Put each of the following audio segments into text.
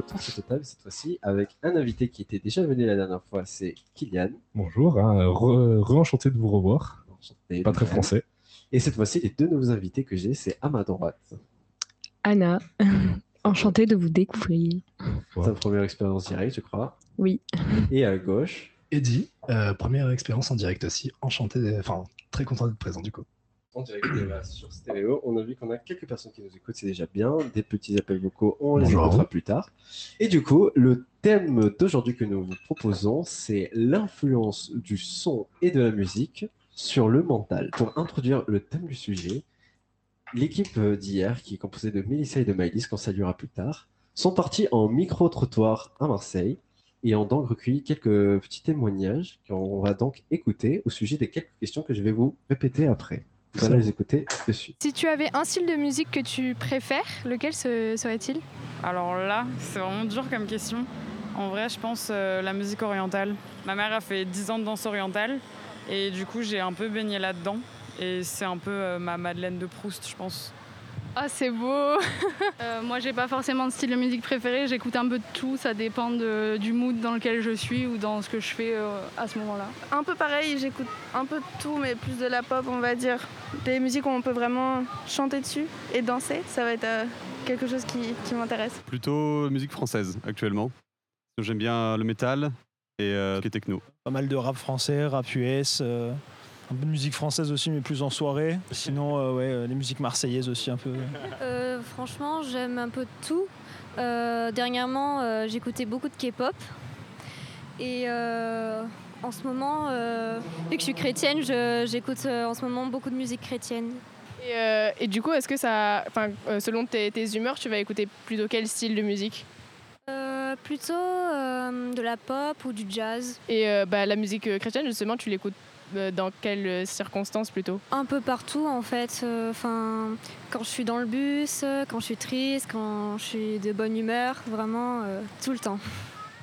euh, autour de cette table cette fois-ci avec un invité qui était déjà venu la dernière fois, c'est Kylian. Bonjour, hein, re- re-enchanté de vous revoir. Enchanté, Pas très français. Et cette fois-ci, les deux nouveaux invités que j'ai, c'est à ma droite. Anna, enchantée de vous découvrir. Ouais. Ta première expérience directe, je crois. Oui. Et à gauche, Eddie, euh, première expérience en direct aussi, enchanté, enfin très content d'être présent du coup. En direct sur stéréo. On a vu qu'on a quelques personnes qui nous écoutent, c'est déjà bien. Des petits appels vocaux, on les écoutera plus tard. Et du coup, le thème d'aujourd'hui que nous vous proposons, c'est l'influence du son et de la musique sur le mental. Pour introduire le thème du sujet, l'équipe d'hier, qui est composée de Mélissa et de Maëlys, qu'on saluera plus tard, sont partis en micro-trottoir à Marseille et ont donc recueilli quelques petits témoignages qu'on va donc écouter au sujet des quelques questions que je vais vous répéter après. Vous allez les écouter de suite. Si tu avais un style de musique que tu préfères, lequel serait-il? Alors là, c'est vraiment dur comme question. En vrai, je pense euh, la musique orientale. Ma mère a fait 10 ans de danse orientale et du coup, j'ai un peu baigné là-dedans. Et c'est un peu euh, ma Madeleine de Proust, je pense. Ah, c'est beau Euh, Moi, j'ai pas forcément de style de musique préféré, j'écoute un peu de tout, ça dépend de- du mood dans lequel je suis ou dans ce que je fais euh, à ce moment-là. Un peu pareil, j'écoute un peu de tout, mais plus de la pop, on va dire. Des musiques où on peut vraiment chanter dessus et danser, ça va être euh, quelque chose qui, qui m'intéresse. Plutôt musique française actuellement. J'aime bien le métal et euh, ce qui est techno. Pas mal de rap français, rap US, euh, un peu de musique française aussi, mais plus en soirée. Sinon, euh, ouais, euh, les musiques marseillaises aussi un peu. Euh, franchement, j'aime un peu tout. Euh, dernièrement, euh, j'écoutais beaucoup de K-pop. Et euh, en ce moment, euh, vu que je suis chrétienne, je- j'écoute euh, en ce moment beaucoup de musique chrétienne. Et, euh, et du coup, est-ce que ça. Enfin, selon tes, tes humeurs, tu vas écouter plutôt quel style de musique? Euh, plutôt euh, de la pop ou du jazz. Et euh, bah, la musique chrétienne, justement, tu l'écoutes dans quelles euh, circonstances plutôt Un peu partout en fait. Euh, Enfin, quand je suis dans le bus, euh, quand je suis triste, quand je suis de bonne humeur, vraiment euh, tout le temps.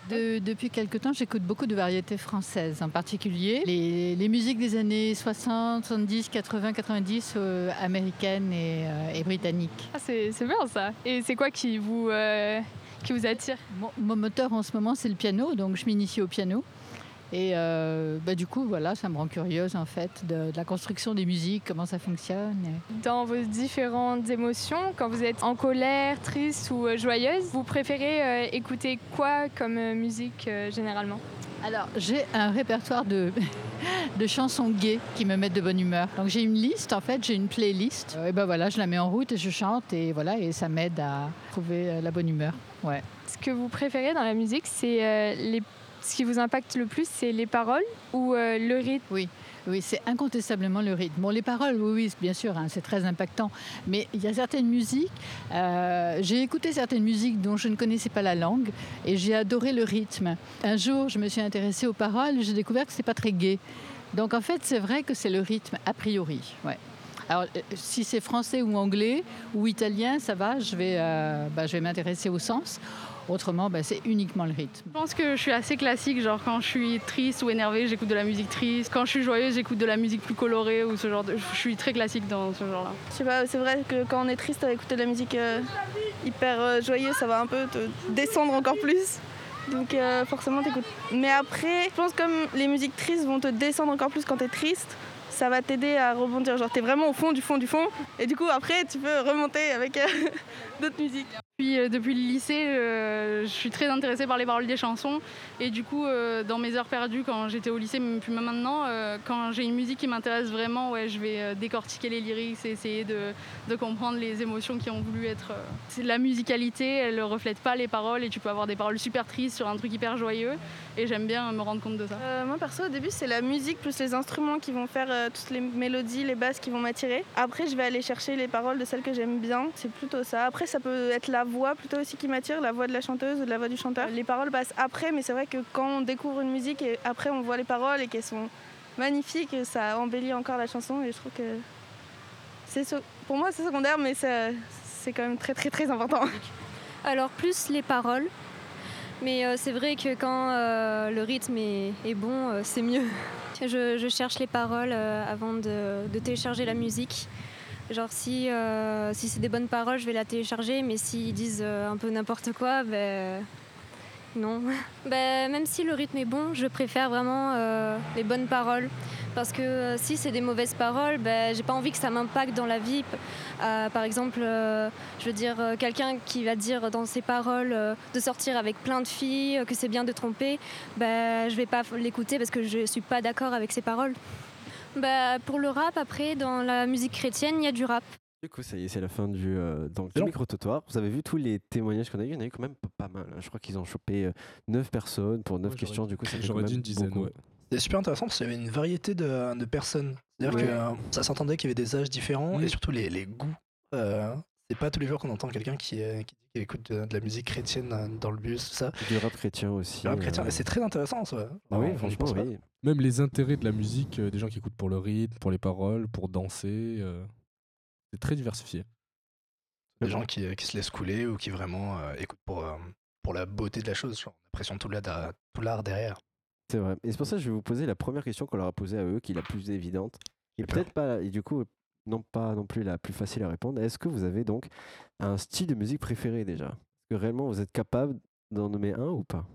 De- depuis quelque temps, j'écoute beaucoup de variétés françaises, en particulier les, les musiques des années 60, 70, 80, 90 euh, américaines et, euh, et britanniques. Ah, c'est c'est bien ça. Et c'est quoi qui vous, euh, qui vous attire? Mon, mon moteur en ce moment, c'est le piano, donc je m'initie au piano. Et euh, bah, du coup, voilà, ça me rend curieuse en fait de, de la construction des musiques, comment ça fonctionne. Dans vos différentes émotions, quand vous êtes en colère, triste ou euh, joyeuse, vous préférez euh, écouter quoi comme musique euh, généralement? Alors, j'ai un répertoire de, de chansons gays qui me mettent de bonne humeur. Donc, j'ai une liste, en fait, j'ai une playlist. Et ben voilà, je la mets en route et je chante et voilà, et ça m'aide à trouver la bonne humeur. Ouais. Ce que vous préférez dans la musique, c'est les... ce qui vous impacte le plus, c'est les paroles ou euh, le rythme? Oui, oui, c'est incontestablement le rythme. Bon, les paroles, oui, bien sûr, hein, c'est très impactant. Mais il y a certaines musiques, euh, j'ai écouté certaines musiques dont je ne connaissais pas la langue et j'ai adoré le rythme. Un jour, je me suis intéressée aux paroles j'ai découvert que c'est pas très gai. Donc en fait, c'est vrai que c'est le rythme a priori. Ouais. Alors, euh, si c'est français ou anglais ou italien, ça va, je vais, euh, bah, je vais m'intéresser au sens. Autrement, bah, c'est uniquement le rythme. Je pense que je suis assez classique, genre quand je suis triste ou énervée, j'écoute de la musique triste. Quand je suis joyeuse, j'écoute de la musique plus colorée ou ce genre de... Je suis très classique dans ce genre-là. Je sais pas, c'est vrai que quand on est triste, écouter de la musique euh, hyper euh, joyeuse, ça va un peu te descendre encore plus. Donc euh, forcément t'écoutes. Mais après, je pense comme les musiques tristes vont te descendre encore plus quand t'es triste, ça va t'aider à rebondir. Genre t'es vraiment au fond du fond du fond. Et du coup après tu peux remonter avec euh, d'autres musiques. Euh, depuis le lycée, euh, je suis très intéressée par les paroles des chansons. Et du coup, euh, dans mes heures perdues, quand j'étais au lycée, puis même maintenant, quand j'ai une musique qui m'intéresse vraiment, ouais, je vais décortiquer les lyrics et essayer de, comprendre les émotions qui ont voulu être. La musicalité, elle ne reflète pas les paroles et tu peux avoir des paroles super tristes sur un truc hyper joyeux. Et j'aime bien me rendre compte de ça. Moi perso au début c'est la musique plus les instruments qui vont faire toutes les mélodies, les basses qui vont m'attirer. Après je vais aller chercher les paroles de celles que j'aime bien, c'est plutôt ça. Après ça peut être la voix plutôt aussi qui m'attire, la voix de la chanteuse ou de la voix du chanteur. Les paroles passent après mais c'est vrai que quand on découvre une musique et après on voit les paroles et qu'elles sont magnifiques, ça embellit encore la chanson et je trouve que c'est pour moi c'est secondaire mais c'est quand même très très très important. Alors plus les paroles, mais euh, c'est vrai que quand euh, le rythme est, bon, euh, c'est mieux. Je, cherche les paroles avant de télécharger la musique. Genre si, euh, si c'est des bonnes paroles, je vais la télécharger, mais s'ils disent euh, un peu n'importe quoi, ben non. Ben, même si le rythme est bon, je préfère vraiment euh, les bonnes paroles. Parce que si c'est des mauvaises paroles, ben, j'ai pas envie que ça m'impacte dans la vie. Par exemple, je veux dire, quelqu'un qui va dire dans ses paroles de sortir avec plein de filles, que c'est bien de tromper, ben, je vais pas l'écouter parce que je suis pas d'accord avec ses paroles. Ben, pour le rap, après, dans la musique chrétienne, il y a du rap. Du coup, ça y est, c'est la fin du, euh, donc, du micro-trottoir. Vous avez vu tous les témoignages qu'on a eu? Il y en a eu quand même pas mal. hein. Je crois qu'ils ont chopé 9 personnes pour 9 Ouais, questions. j'aurais- Du coup, ça fait j'aurais quand dit même une dizaine, beaucoup. ouais. C'était super intéressant parce qu'il y avait une variété de, de personnes. C'est-à-dire Ouais. que euh, ça s'entendait qu'il y avait des âges différents et surtout les, les goûts. C'est pas tous les jours qu'on entend quelqu'un qui, euh, qui écoute de, de la musique chrétienne euh, dans le bus, tout ça. Du rap chrétien aussi. Du rap chrétien, euh, c'est très intéressant ça. Ah oui, franchement, oui. Même les intérêts de la musique, euh, des gens qui écoutent pour le rythme, pour les paroles, pour danser, euh, c'est très diversifié. Des gens qui, qui se laissent couler ou qui vraiment euh, écoutent pour, euh, pour la beauté de la chose. Genre, on a l'impression de tout l'art tout l'art derrière. C'est vrai. Et c'est pour ça que je vais vous poser la première question qu'on leur a posée à eux, qui est la plus évidente. Et peut-être pas, et du coup, non pas non plus la plus facile à répondre. Est-ce que vous avez donc un style de musique préféré déjà? Est-ce que réellement vous êtes capable d'en nommer un ou pas?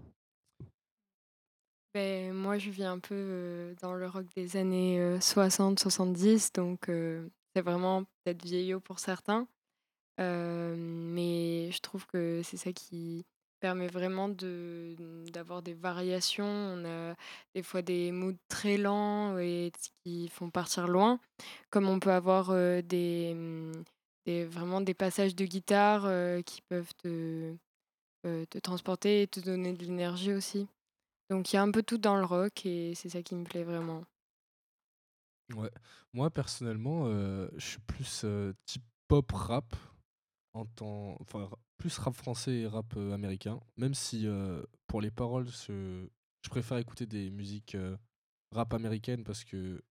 Ben, moi, je vis un peu euh, dans le rock des années 60-70, donc euh, c'est vraiment peut-être vieillot pour certains. Euh, mais je trouve que c'est ça qui permet vraiment de, d'avoir des variations. On a des fois des moods très lents et qui font partir loin, comme on peut avoir euh, des, vraiment des passages de guitare qui peuvent te, te transporter et te donner de l'énergie aussi. Donc il y a un peu tout dans le rock et c'est ça qui me plaît vraiment. Ouais. Moi, personnellement, je suis plus type pop rap, en temps, enfin, plus rap français et rap euh, américain. Même si euh, pour les paroles, je, préfère écouter des musiques euh, rap américaines parce que,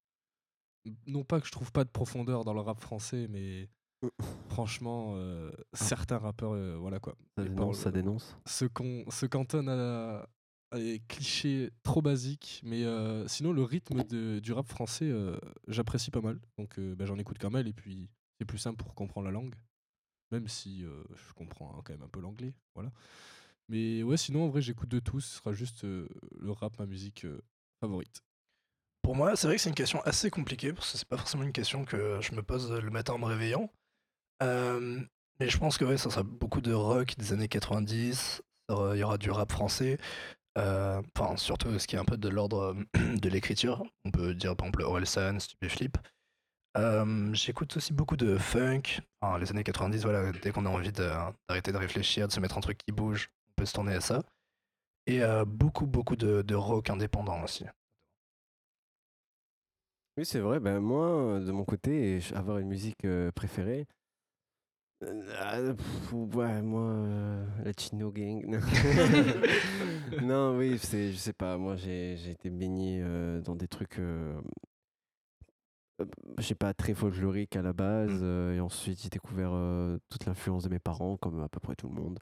non pas que je trouve pas de profondeur dans le rap français, mais franchement, euh, certains rappeurs, euh, voilà quoi. Ça dénonce, paroles, ça dénonce. se, con- se cantonne à, à des clichés trop basiques, mais euh, sinon le rythme de- du rap français, j'apprécie pas mal. Donc bah, j'en écoute quand même, et puis c'est plus simple pour comprendre la langue, même si euh, je comprends hein, quand même un peu l'anglais, voilà. Mais ouais, sinon en vrai j'écoute de tout, ce sera juste euh, le rap ma musique euh, favorite. Pour moi, c'est vrai que c'est une question assez compliquée parce que c'est pas forcément une question que je me pose le matin en me réveillant. Mais je pense que ouais, ça sera beaucoup de rock des années 90. ça aura- Il y aura du rap français. Enfin, surtout ce qui est un peu de l'ordre de l'écriture. On peut dire par exemple Orelsan, Stupéflip. J'écoute aussi beaucoup de funk. Les années 90, voilà, dès qu'on a envie d'arrêter de réfléchir, de se mettre un truc qui bouge, on peut se tourner à ça. Et beaucoup, beaucoup de, rock indépendant aussi. Oui, c'est vrai. Ben, moi, de mon côté, avoir une musique préférée. euh, ouais, moi, euh, la Chino Gang. Non, oui, je sais pas. Moi, j'ai, été baigné dans des trucs, je sais pas, très folkloriques à la base. euh, et ensuite, j'ai découvert euh, toute l'influence de mes parents, comme à peu près tout le monde.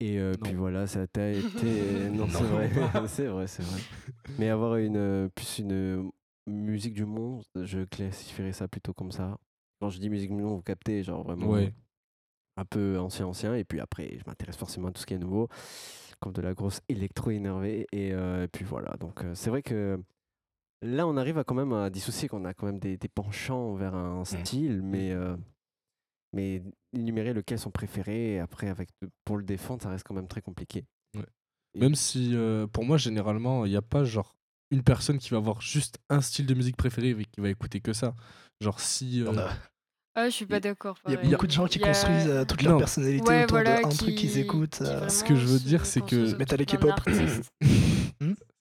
Et euh, puis voilà, ça a été. Non, c'est vrai, c'est vrai, c'est vrai. Mais avoir une plus une musique du monde, je classifierais ça plutôt comme ça. Quand je dis musique du monde, vous captez, genre vraiment Ouais. un peu ancien ancien. Et puis après, je m'intéresse forcément à tout ce qui est nouveau, comme de la grosse électro énervée. Et, euh, et puis voilà. Donc euh, c'est vrai que là, on arrive à quand même à dissocier qu'on a quand même des, des penchants vers un style, mais euh, mais énumérer lequel sont préférés. Et après, avec pour le défendre, ça reste quand même très compliqué. Ouais. Même si euh, pour moi, généralement, il n'y a pas genre une personne qui va avoir juste un style de musique préféré et qui va écouter que ça. Genre si. euh, Ah, je suis pas d'accord. Il y a beaucoup de gens qui a- construisent euh, toute leur Non. personnalité Ouais, autour voilà, d'un qui- truc qu'ils écoutent. euh, Ce que je veux dire, c'est que. Metal et K-pop.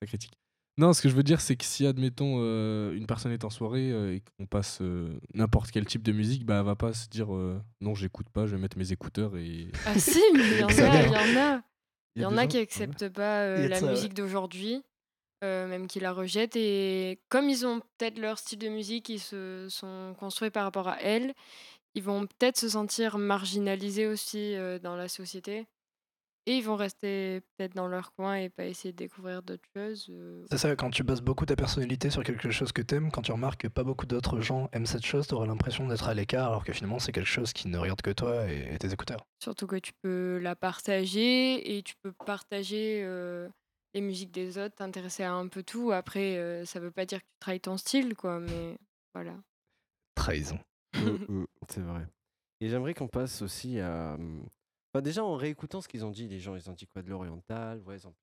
Ça critique. Non, ce que je veux dire, c'est que si, admettons, euh, une personne est en soirée euh, et qu'on passe euh, n'importe quel type de musique, bah, elle va pas se dire euh, non, j'écoute pas, je vais mettre mes écouteurs et. Ah si, mais il y en a, il y en a. Il y en a qui acceptent pas euh, la ça, ouais. musique d'aujourd'hui, euh, même qui la rejettent. Et comme ils ont peut-être leur style de musique, ils se sont construits par rapport à elle, ils vont peut-être se sentir marginalisés aussi euh, dans la société. Et ils vont rester peut-être dans leur coin et pas essayer de découvrir d'autres choses. euh, C'est ça, quand tu bases beaucoup ta personnalité sur quelque chose que t'aimes, quand tu remarques que pas beaucoup d'autres gens aiment cette chose, t'auras l'impression d'être à l'écart, alors que finalement c'est quelque chose qui ne regarde que toi et, et tes écouteurs. Surtout que tu peux la partager et tu peux partager euh, les musiques des autres, t'intéresser à un peu tout. Après, euh, ça veut pas dire que tu trahis ton style, quoi, mais voilà. Trahison. Mm, mm, c'est vrai. Et j'aimerais qu'on passe aussi à. Enfin, déjà, en réécoutant ce qu'ils ont dit, les gens, ils ont dit quoi de l'oriental, ouais, ils ont dit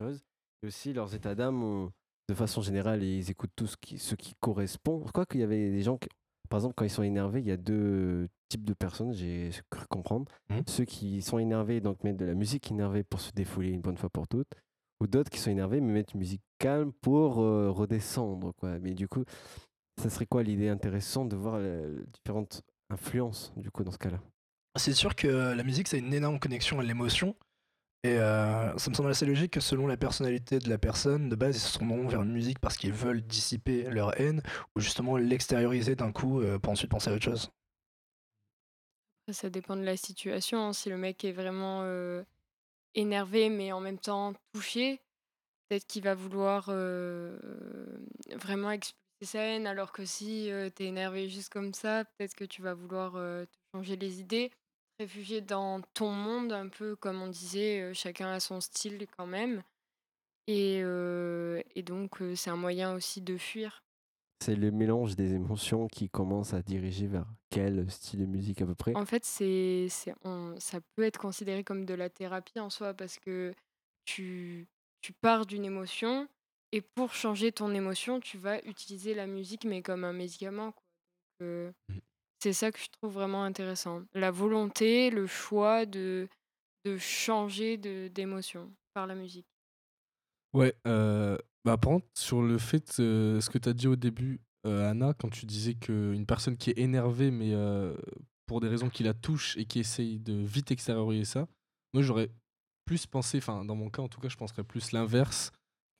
des choses. Et aussi, leurs états d'âme, de façon générale, ils écoutent tout ce qui, ce qui correspond. Quoi qu'il y avait des gens qui. Par exemple, quand ils sont énervés, il y a deux types de personnes, j'ai cru comprendre. Ceux qui sont énervés, donc mettent de la musique énervée pour se défouler une bonne fois pour toutes. Ou d'autres qui sont énervés, mais mettent une musique calme pour euh, redescendre. Quoi. Mais du coup, ça serait quoi l'idée intéressante de voir euh, différentes influences, du coup, dans ce cas-là? C'est sûr que la musique, c'est une énorme connexion à l'émotion. Et euh, ça me semble assez logique que selon la personnalité de la personne, de base, ils se tourneront vers une musique parce qu'ils veulent dissiper leur haine ou justement l'extérioriser d'un coup euh, pour ensuite penser à autre chose. Ça dépend de la situation. hein. Si le mec est vraiment euh, énervé, mais en même temps touché, peut-être qu'il va vouloir vraiment expulser sa haine, alors que si t'es énervé juste comme ça, peut-être que tu vas vouloir changer les idées, réfugier dans ton monde, un peu comme on disait, euh, chacun a son style quand même. Et, euh, et donc, euh, c'est un moyen aussi de fuir. C'est le mélange des émotions qui commence à diriger vers quel style de musique à peu près? En fait, c'est, c'est, on- ça peut être considéré comme de la thérapie en soi parce que tu, tu pars d'une émotion et pour changer ton émotion, tu vas utiliser la musique mais comme un médicament. quoi. Donc, euh, c'est ça que je trouve vraiment intéressant. La volonté, le choix de, de changer d'émotion par la musique. Ouais, euh, bah, par contre, sur le fait, ce que tu as dit au début, Anna, quand tu disais qu'une personne qui est énervée, mais pour des raisons qui la touchent et qui essaye de vite extérioriser ça, moi j'aurais plus pensé, enfin dans mon cas en tout cas, je penserais plus l'inverse,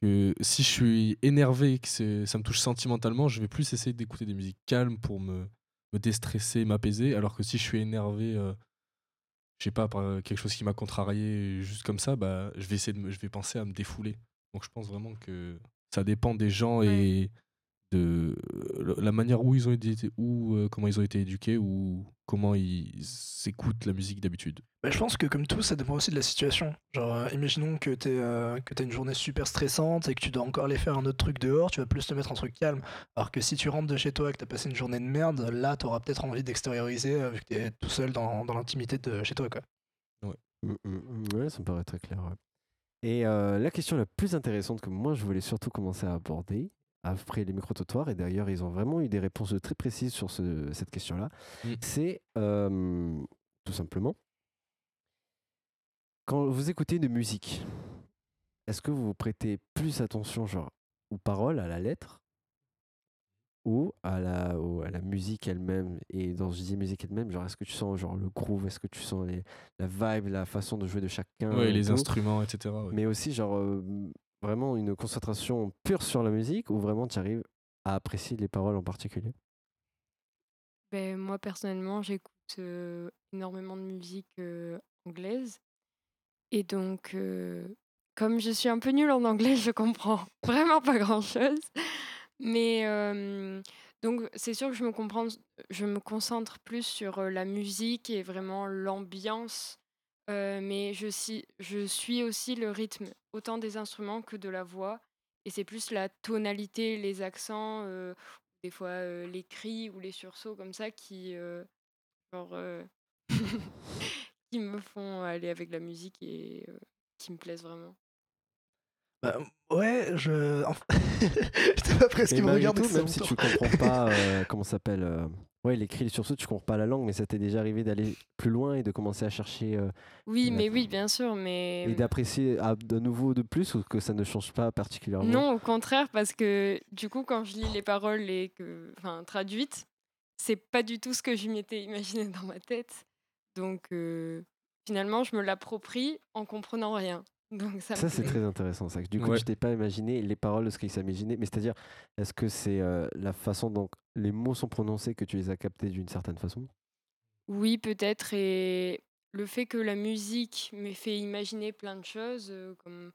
que si je suis énervé et que ça me touche sentimentalement, je vais plus essayer d'écouter des musiques calmes pour me, me déstresser, m'apaiser, alors que si je suis énervé, euh, je sais pas, par quelque chose qui m'a contrarié juste comme ça, bah, je vais essayer de me, je vais penser à me défouler. Donc je pense vraiment que ça dépend des gens et de la manière où ils ont été, ou euh, comment ils ont été éduqués ou comment ils écoutent la musique d'habitude. Bah, je pense que comme tout, ça dépend aussi de la situation. Genre, euh, imaginons que t'es euh, que t'as une journée super stressante et que tu dois encore aller faire un autre truc dehors, tu vas plus te mettre un truc calme. Alors que si tu rentres de chez toi et que t'as passé une journée de merde, là, t'auras peut-être envie d'extérioriser euh, vu que t'es tout seul dans, dans l'intimité de chez toi, quoi. Ouais, ça me paraît très clair. ouais. Et euh, la question la plus intéressante que moi je voulais surtout commencer à aborder après les micro-trottoirs, et d'ailleurs ils ont vraiment eu des réponses très précises sur ce- cette question-là, c'est euh, tout simplement quand vous écoutez une musique, est-ce que vous prêtez plus attention genre aux paroles, à la lettre ou à la, ou à la musique elle-même? Et dans je dis musique elle-même genre est-ce que tu sens genre le groove? Est-ce que tu sens les, la vibe la façon de jouer de chacun et les tout? instruments, etc., ouais. mais aussi genre euh, vraiment une concentration pure sur la musique ou vraiment tu arrives à apprécier les paroles en particulier? Ben, moi, personnellement, j'écoute énormément de musique anglaise. Et donc, comme je suis un peu nulle en anglais, je comprends vraiment pas grand-chose. Mais donc, c'est sûr que je me, comprends, je me concentre plus sur la musique et vraiment l'ambiance. Mais je, suis- je suis aussi le rythme, autant des instruments que de la voix. Et c'est plus la tonalité, les accents, euh, des fois euh, les cris ou les sursauts comme ça qui, euh, genre, euh, qui me font aller avec la musique et euh, qui me plaisent vraiment. Bah, ouais, je. enfin, J'étais pas presque qui me malgré regarde. tout, même si tu comprends pas euh, comment ça s'appelle euh, ouais cris les sursauts tu comprends pas la langue mais ça t'est déjà arrivé d'aller plus loin et de commencer à chercher euh, Oui, mais oui, bien sûr, mais et d'apprécier à- de nouveau de plus ou que ça ne change pas particulièrement? Non, au contraire, parce que du coup, quand je lis les paroles et que, enfin, traduites, c'est pas du tout ce que je m'étais imaginé dans ma tête. Donc, euh, finalement, je me l'approprie en comprenant rien. Donc, ça, c'est très intéressant. Ça. Du coup, Ouais. tu t'es pas imaginé les paroles de ce qu'il s'imaginait, mais c'est-à-dire, est-ce que c'est euh, la façon dont les mots sont prononcés que tu les as captés d'une certaine façon? Oui, peut-être. Et le fait que la musique m'ait fait imaginer plein de choses, euh, comme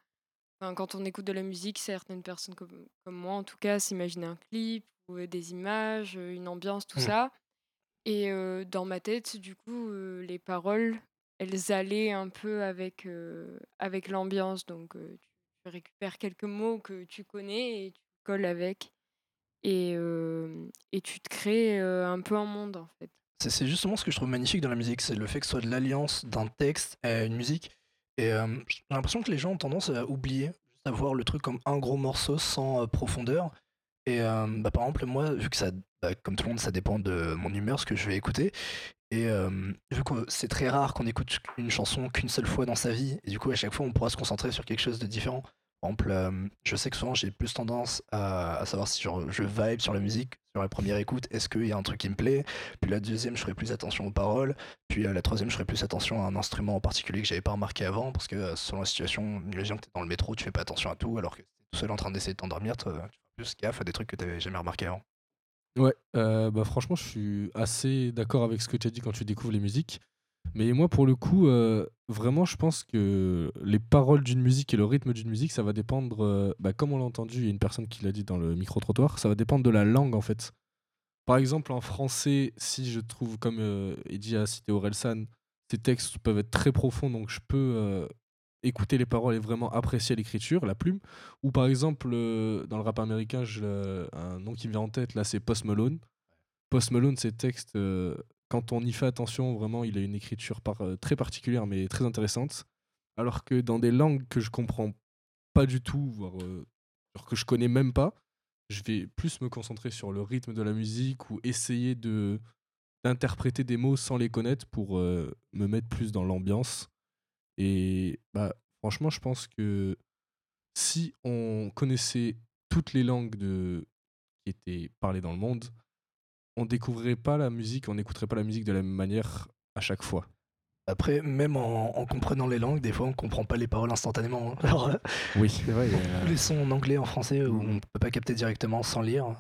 enfin, quand on écoute de la musique, certaines personnes comme, comme moi en tout cas s'imaginent un clip ou euh, des images, une ambiance, tout Mm. ça. Et euh, dans ma tête, du coup, euh, les paroles, elles allaient un peu avec, euh, avec l'ambiance. Donc euh, tu récupères quelques mots que tu connais et tu colles avec. Et, euh, et tu te crées un peu un monde en fait. C'est justement ce que je trouve magnifique dans la musique, c'est le fait que ce soit de l'alliance d'un texte et une musique. Et j'ai l'impression que les gens ont tendance à oublier, à voir le truc comme un gros morceau sans profondeur. Et bah, par exemple, moi, vu que ça, bah, comme tout le monde, ça dépend de mon humeur, ce que je vais écouter. Et euh, vu que c'est très rare qu'on écoute une chanson qu'une seule fois dans sa vie, et du coup, à chaque fois, on pourra se concentrer sur quelque chose de différent. Par exemple, euh, je sais que souvent j'ai plus tendance à, savoir si je vibe sur la musique, sur la première écoute, est-ce qu'il y a un truc qui me plaît, puis la deuxième je ferai plus attention aux paroles, puis à la troisième je ferai plus attention à un instrument en particulier que j'avais pas remarqué avant, parce que euh, selon la situation, imagine que t'es dans le métro, tu fais pas attention à tout, alors que t'es tout seul en train d'essayer de t'endormir, tu tu feras plus gaffe à des trucs que t'avais jamais remarqué avant. Ouais, euh, bah franchement, je suis assez d'accord avec ce que tu as dit quand tu découvres les musiques. Mais moi, pour le coup, euh, vraiment, je pense que les paroles d'une musique et le rythme d'une musique, ça va dépendre, euh, bah, comme on l'a entendu, il y a une personne qui l'a dit dans le micro-trottoir, ça va dépendre de la langue en fait. Par exemple, en français, si je trouve, comme Eddie a cité Orelsan, ces textes peuvent être très profonds, donc je peux écouter les paroles et vraiment apprécier l'écriture, la plume. Ou par exemple, euh, dans le rap américain, un nom qui me vient en tête, là, c'est Post Malone. Post Malone, ses textes, euh, quand on y fait attention, vraiment, il a une écriture euh, très particulière, mais très intéressante. Alors que dans des langues que je comprends pas du tout, voire que je connais même pas, je vais plus me concentrer sur le rythme de la musique ou essayer de d'interpréter des mots sans les connaître pour me mettre plus dans l'ambiance. Et bah, franchement, je pense que si on connaissait toutes les langues de... qui étaient parlées dans le monde, on découvrirait pas la musique, on n'écouterait pas la musique de la même manière à chaque fois. Après, même en, en comprenant les langues, des fois on comprend pas les paroles instantanément. Alors Oui. C'est vrai, tous les sons en anglais, en français, où on peut pas capter directement sans lire.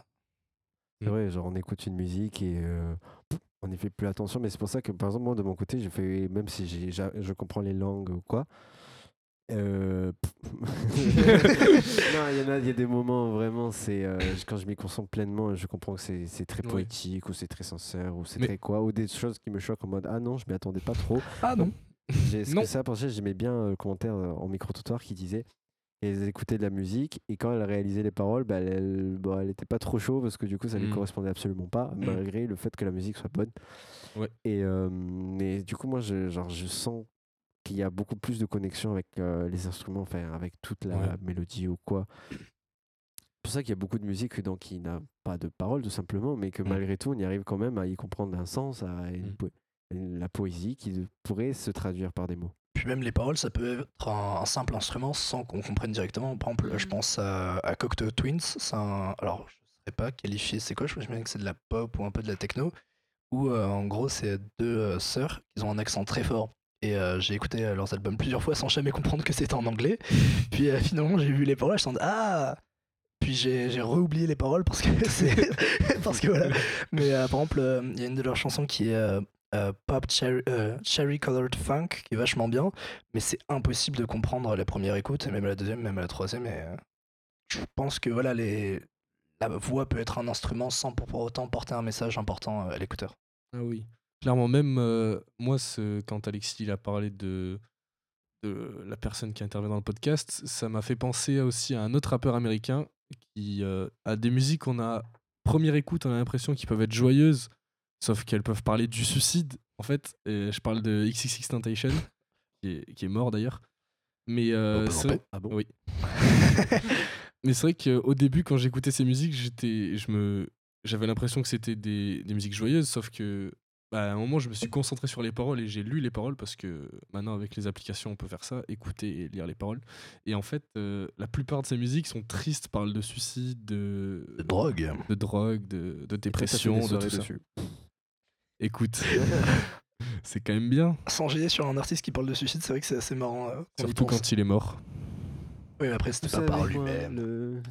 C'est vrai, genre on écoute une musique et euh, on n'y fait plus attention, mais c'est pour ça que par exemple moi de mon côté, je fais même si j'ai, j'a- je comprends les langues ou quoi. euh, non, il y en a, il y a des moments vraiment, c'est euh, quand je m'y concentre pleinement, je comprends que c'est, c'est très Ouais. poétique ou c'est très sincère ou c'est Mais- très quoi, ou des choses qui me choquent en mode ah non, je m'y attendais pas trop. Ah non J'ai ce Non. que ça pensé, j'aimais bien euh, le commentaire en micro-trottoir qui disait qu'elles écoutaient de la musique et quand elle réalisait les paroles, bah, elle, bon, elle était pas trop chaud parce que du coup ça lui Mm. correspondait absolument pas, malgré le fait que la musique soit bonne. Ouais. Et euh, mais du coup, moi, je, genre, je sens qu'il y a beaucoup plus de connexion avec euh, les instruments, enfin avec toute la Ouais. mélodie ou quoi. C'est pour ça qu'il y a beaucoup de musique donc, qui n'a pas de paroles tout simplement, mais que Mm. malgré tout, on y arrive quand même à y comprendre un sens, à une Mm. po- une- la poésie qui pourrait se traduire par des mots. Puis même les paroles, ça peut être un, un simple instrument sans qu'on comprenne directement. Par exemple, je pense à, à Cocteau Twins. C'est un, alors, je ne sais pas qualifier c'est quoi, je me que c'est de la pop ou un peu de la techno. Où euh, en gros, c'est deux euh, sœurs qui ont un accent très fort. Et euh, j'ai écouté leurs albums plusieurs fois sans jamais comprendre que c'était en anglais. Puis finalement, j'ai vu les paroles, je me suis ah Puis j'ai j'ai re-oublié les paroles parce que c'est. parce que voilà. Mais euh, par exemple, euh, il y a une de leurs chansons qui est. euh, euh, Pop Cherry, euh, Cherry Colored Funk qui est vachement bien, mais c'est impossible de comprendre la première écoute, même la deuxième, même la troisième. Et, euh, je pense que voilà, les... la voix peut être un instrument sans pour autant porter un message important à l'écouteur. Ah oui. Clairement, même moi, quand Alexis il a parlé de, de la personne qui intervient dans le podcast, ça m'a fait penser aussi à un autre rappeur américain qui a des musiques qu'on a, première écoute, on a l'impression qu'ils peuvent être joyeuses, sauf qu'elles peuvent parler du suicide. En fait, Et je parle de XXXTentacion, qui est, qui est mort d'ailleurs. Mais euh, vrai- paix. Ah bon oui. Mais c'est vrai qu'au début, quand j'écoutais ces musiques, j'étais, je me, j'avais l'impression que c'était des, des musiques joyeuses, sauf que bah, à un moment, je me suis concentré sur les paroles et j'ai lu les paroles parce que maintenant, avec les applications, on peut faire ça, écouter et lire les paroles. Et en fait, euh, la plupart de ces musiques sont tristes, parlent de suicide, de, De drogue. de drogue, de, de dépression, de tout ça. Écoute, c'est quand même bien, S'enjailler sur un artiste qui parle de suicide, c'est vrai que c'est assez marrant. euh, surtout quand il est mort. Oui, mais après, c'était pas par lui-même le-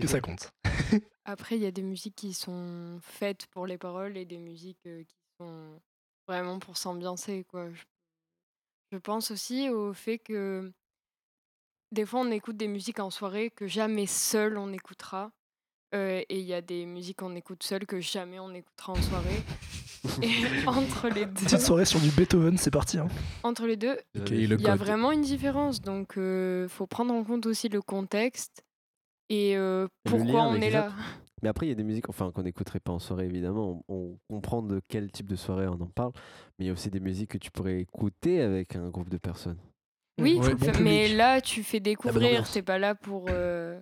que ça compte. Après, il y a des musiques qui sont faites pour les paroles et des musiques euh, qui sont vraiment pour s'ambiancer, quoi. Je- je pense aussi au fait que des fois, on écoute des musiques en soirée que jamais seul on écoutera. Euh, et il y a des musiques qu'on écoute seul que jamais on écoutera en soirée. et entre les deux. Petite soirée sur du Beethoven, c'est parti. hein. Entre les deux, il le y a vraiment une différence. Donc, il faut prendre en compte aussi le contexte et euh, pourquoi on est là. Mais après, il y a des musiques enfin, qu'on n'écouterait pas en soirée, évidemment. On, on comprend de quel type de soirée on en parle. Mais il y a aussi des musiques que tu pourrais écouter avec un groupe de personnes. Oui, Ouais, bon mais là, tu fais découvrir, t'es pas là pour. euh,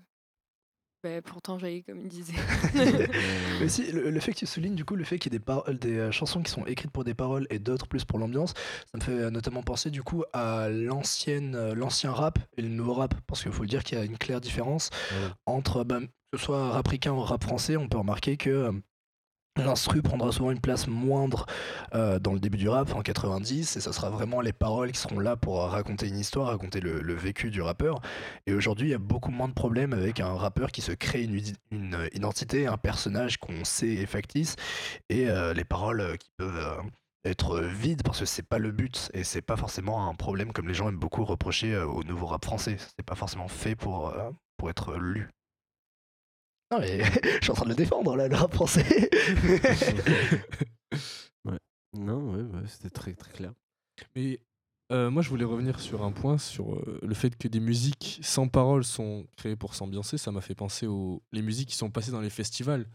bah, pourtant, j'allais comme il disait. Mais si, le, le fait que tu soulignes du coup le fait qu'il y ait des, euh, chansons qui sont écrites pour des paroles et d'autres plus pour l'ambiance, ça me fait euh, notamment penser du coup à l'ancienne, euh, l'ancien rap et le nouveau rap, parce qu'il faut le dire qu'il y a une claire différence entre bah, que ce soit rap ricain ou rap français, on peut remarquer que euh, L'instru prendra souvent une place moindre euh, dans le début du rap en 90 et ça sera vraiment les paroles qui seront là pour raconter une histoire, raconter le, vécu du rappeur. Et aujourd'hui, il y a beaucoup moins de problèmes avec un rappeur qui se crée une, une identité, un personnage qu'on sait est factice et euh, les paroles euh, qui peuvent euh, être vides parce que c'est pas le but et c'est pas forcément un problème comme les gens aiment beaucoup reprocher euh, au nouveau rap français. C'est pas forcément fait euh, pour être lu. Non mais je suis en train de le défendre là, le rap français. Ouais. Non, ouais, ouais, c'était très très clair. Mais euh, moi, je voulais revenir sur un point, sur euh, le fait que des musiques sans paroles sont créées pour s'ambiancer. Ça m'a fait penser aux les musiques qui sont passées dans les festivals.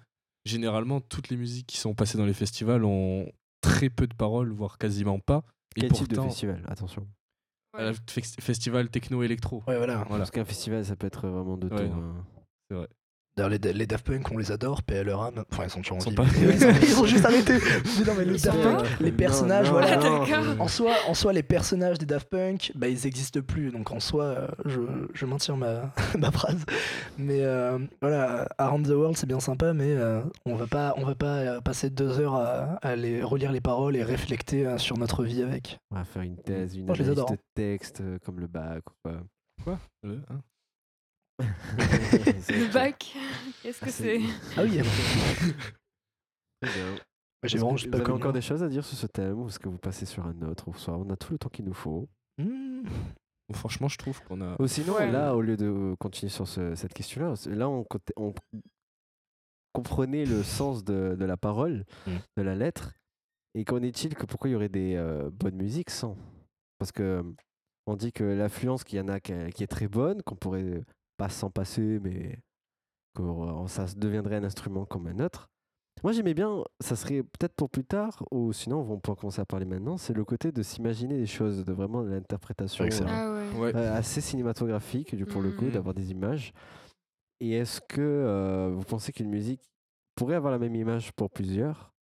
Généralement, toutes les musiques qui sont passées dans les festivals ont très peu de paroles, voire quasiment pas. Et Quel type de festival? Attention. euh, fes- festival techno-électro. Ouais, voilà. Voilà. Parce qu'un festival, ça peut être vraiment de tout. Ouais, hein. C'est vrai. D'ailleurs, les, les Daft Punk, on les adore, leur âme. Enfin, ils sont toujours en Ils sont vie. ils sont juste arrêtés. Mais non, mais les Daft Punk, les personnages, non, voilà. non. D'accord. En soi, en soi, les personnages des Daft Punk, bah, ils n'existent plus. Donc en soi, euh, je, je maintiens ma, ma phrase. Mais euh, voilà, Around the World, c'est bien sympa, mais euh, on va pas, on va pas passer deux heures à, à les, relire les paroles et réfléchir euh, sur notre vie avec. On va faire une thèse, une analyse de texte comme le bac ou quoi. Quoi? Le- hein Le bac, qu'est-ce que Ah, c'est Ah oui, j'ai vraiment que vous avez encore des choses à dire sur ce thème ou est-ce que vous passez sur un autre ou soit on a tout le temps qu'il nous faut? Bon, franchement, je trouve qu'on a. Ou sinon, Ouais. là, au lieu de continuer sur ce- cette question-là, là, on, comprenait le sens de, de la parole, Mm. de la lettre. Et qu'en est-il que pourquoi il y aurait des euh, bonnes musiques sans? Parce que euh, on dit que l'influence qu'il y en a qui est très bonne, qu'on pourrait pas s'en passer, mais que euh, ça deviendrait un instrument comme un autre. Moi, j'aimais bien, ça serait peut-être pour plus tard, ou sinon, on peut commencer à parler maintenant, c'est le côté de s'imaginer des choses, de vraiment de l'interprétation. Euh, Ah ouais. Ouais. euh, assez cinématographique du pour le coup Mhm. d'avoir des images et est-ce que euh, vous pensez qu'une musique pourrait avoir la même image pour plusieurs?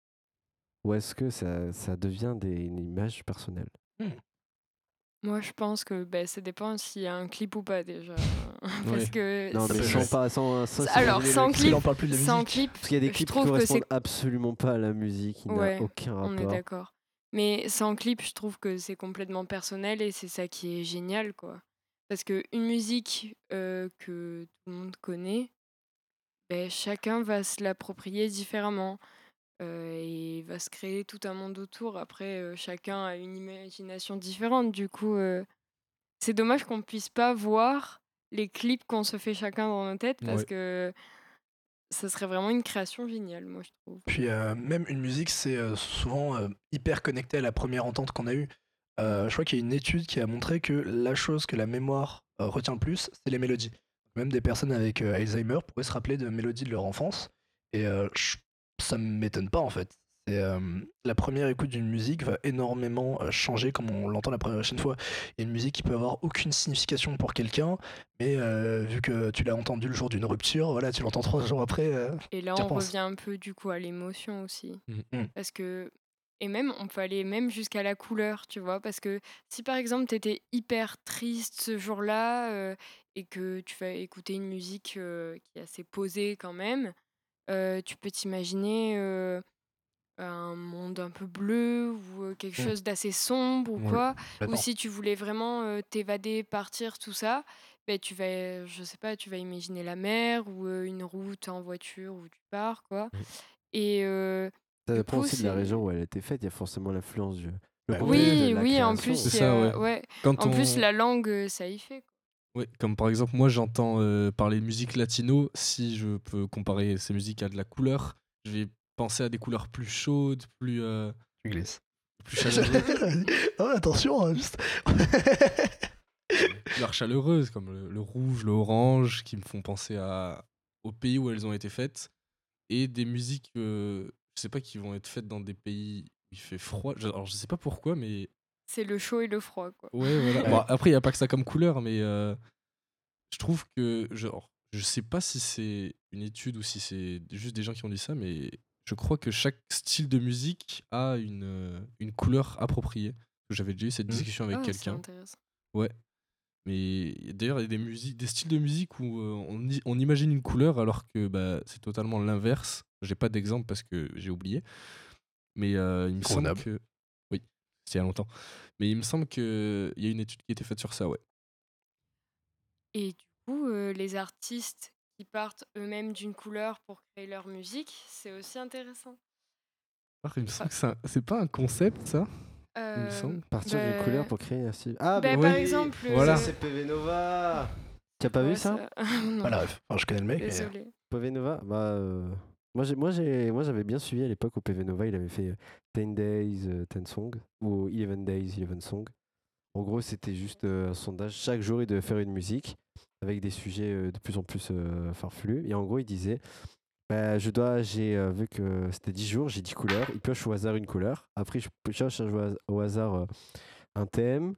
Ou est-ce que ça, ça devient des, une image personnelle? Moi, je pense que bah, ça dépend s'il y a un clip ou pas déjà. Parce Ouais. que non mais sans pas sans, sans Alors, sans clip. Plus sans musique. clip, parce qu'il y a des je clips qui trouve que correspondent c'est absolument pas à la musique qui Ouais, n'a aucun on est rapport d'accord. Mais sans clip, je trouve que c'est complètement personnel et c'est ça qui est génial, quoi. Parce que une musique euh, que tout le monde connaît, ben, chacun va se l'approprier différemment euh, et va se créer tout un monde autour. Après, euh, chacun a une imagination différente. Du coup, euh, c'est dommage qu'on puisse pas voir les clips qu'on se fait chacun dans nos têtes parce Ouais. que ça serait vraiment une création géniale, moi, je trouve. Puis euh, même une musique, c'est euh, souvent euh, hyper connecté à la première entente qu'on a eue. Je crois qu'il y a une étude qui a montré que la chose que la mémoire retient le plus, c'est les mélodies. Même des personnes avec Alzheimer pourraient se rappeler de mélodies de leur enfance. Et je- ça ne m'étonne pas en fait. Euh, la première écoute d'une musique va énormément euh, changer comme on l'entend la prochaine fois. Il y a une musique qui peut avoir aucune signification pour quelqu'un, mais euh, vu que tu l'as entendu le jour d'une rupture, voilà, tu l'entends trois jours après. euh, Et là, on revient un peu du coup à l'émotion aussi. Mhm. Mm. Parce que. Et même, on peut aller même jusqu'à la couleur, tu vois. Parce que si par exemple, tu étais hyper triste ce jour-là euh, et que tu vas écouter une musique euh, qui est assez posée quand même, euh, tu peux t'imaginer euh, un monde un peu bleu ou quelque Mm. chose d'assez sombre ou quoi. Ou si tu voulais vraiment euh, t'évader, partir, tout ça, ben, tu vas, je sais pas, tu vas imaginer la mer ou euh, une route en voiture où tu pars, quoi. Oui. Et euh, ça dépend coup, aussi de la région où elle a été faite il y a forcément l'influence du- Bah, Oui, oui, en plus, ça, ouais. ouais. Quand en plus on- la langue, ça y fait. quoi. Oui, comme par exemple, moi j'entends euh, parler de musique latino, si je peux comparer ces musiques à de la couleur, je vais penser à des couleurs plus chaudes, plus, euh, Tu glisses. plus chaleureuses, oh, attention, hein, juste. couleurs chaleureuses comme le, le rouge, le orange, qui me font penser à, au pays où elles ont été faites, et des musiques, euh, je sais pas, qui vont être faites dans des pays où il fait froid. Je- alors je sais pas pourquoi, mais C'est le chaud et le froid. Quoi. Ouais, voilà. Bon, après, il n'y a pas que ça comme couleur, mais euh, je trouve que. Genre, je sais pas si c'est une étude ou si c'est juste des gens qui ont dit ça, mais je crois que chaque style de musique a une, euh, une couleur appropriée. J'avais déjà eu cette Mhm. discussion avec Ah, c'est quelqu'un. intéressant. Ouais. Mais d'ailleurs, il y a des, musiques, des styles de musique où euh, on, on imagine une couleur alors que bah, c'est totalement l'inverse. J'ai pas d'exemple parce que j'ai oublié. Mais euh, il me semble que. Il y a longtemps. Mais il me semble qu'il y a une étude qui a été faite sur ça, ouais. Et du coup, euh, les artistes qui partent eux-mêmes d'une couleur pour créer leur musique, c'est aussi intéressant. Alors, il me semble que c'est pas un concept, ça? Il me Euh, semble. Partir d'une bah, couleur pour créer un style. Ah, bah, bah par oui. exemple, Voilà. Ça, c'est PV Nova. Tu as pas ouais, vu ça, Non, Pas la ref. Enfin, je connais le mec. mais- Désolé. PV Nova? Bah, euh, moi, j'ai, moi, j'ai, moi, j'avais bien suivi à l'époque au PV Nova. Il avait fait euh, 10 Days, euh, 10 Songs ou 11 Days, 11 Songs. En gros, c'était juste euh, un sondage. Chaque jour, il devait faire une musique avec des sujets euh, de plus en plus euh, farfelus. Et en gros, il disait bah, je dois, j'ai euh, vu que c'était 10 jours, j'ai 10 couleurs. Il pioche au hasard une couleur. Après, je pioche au has- au hasard euh, un thème,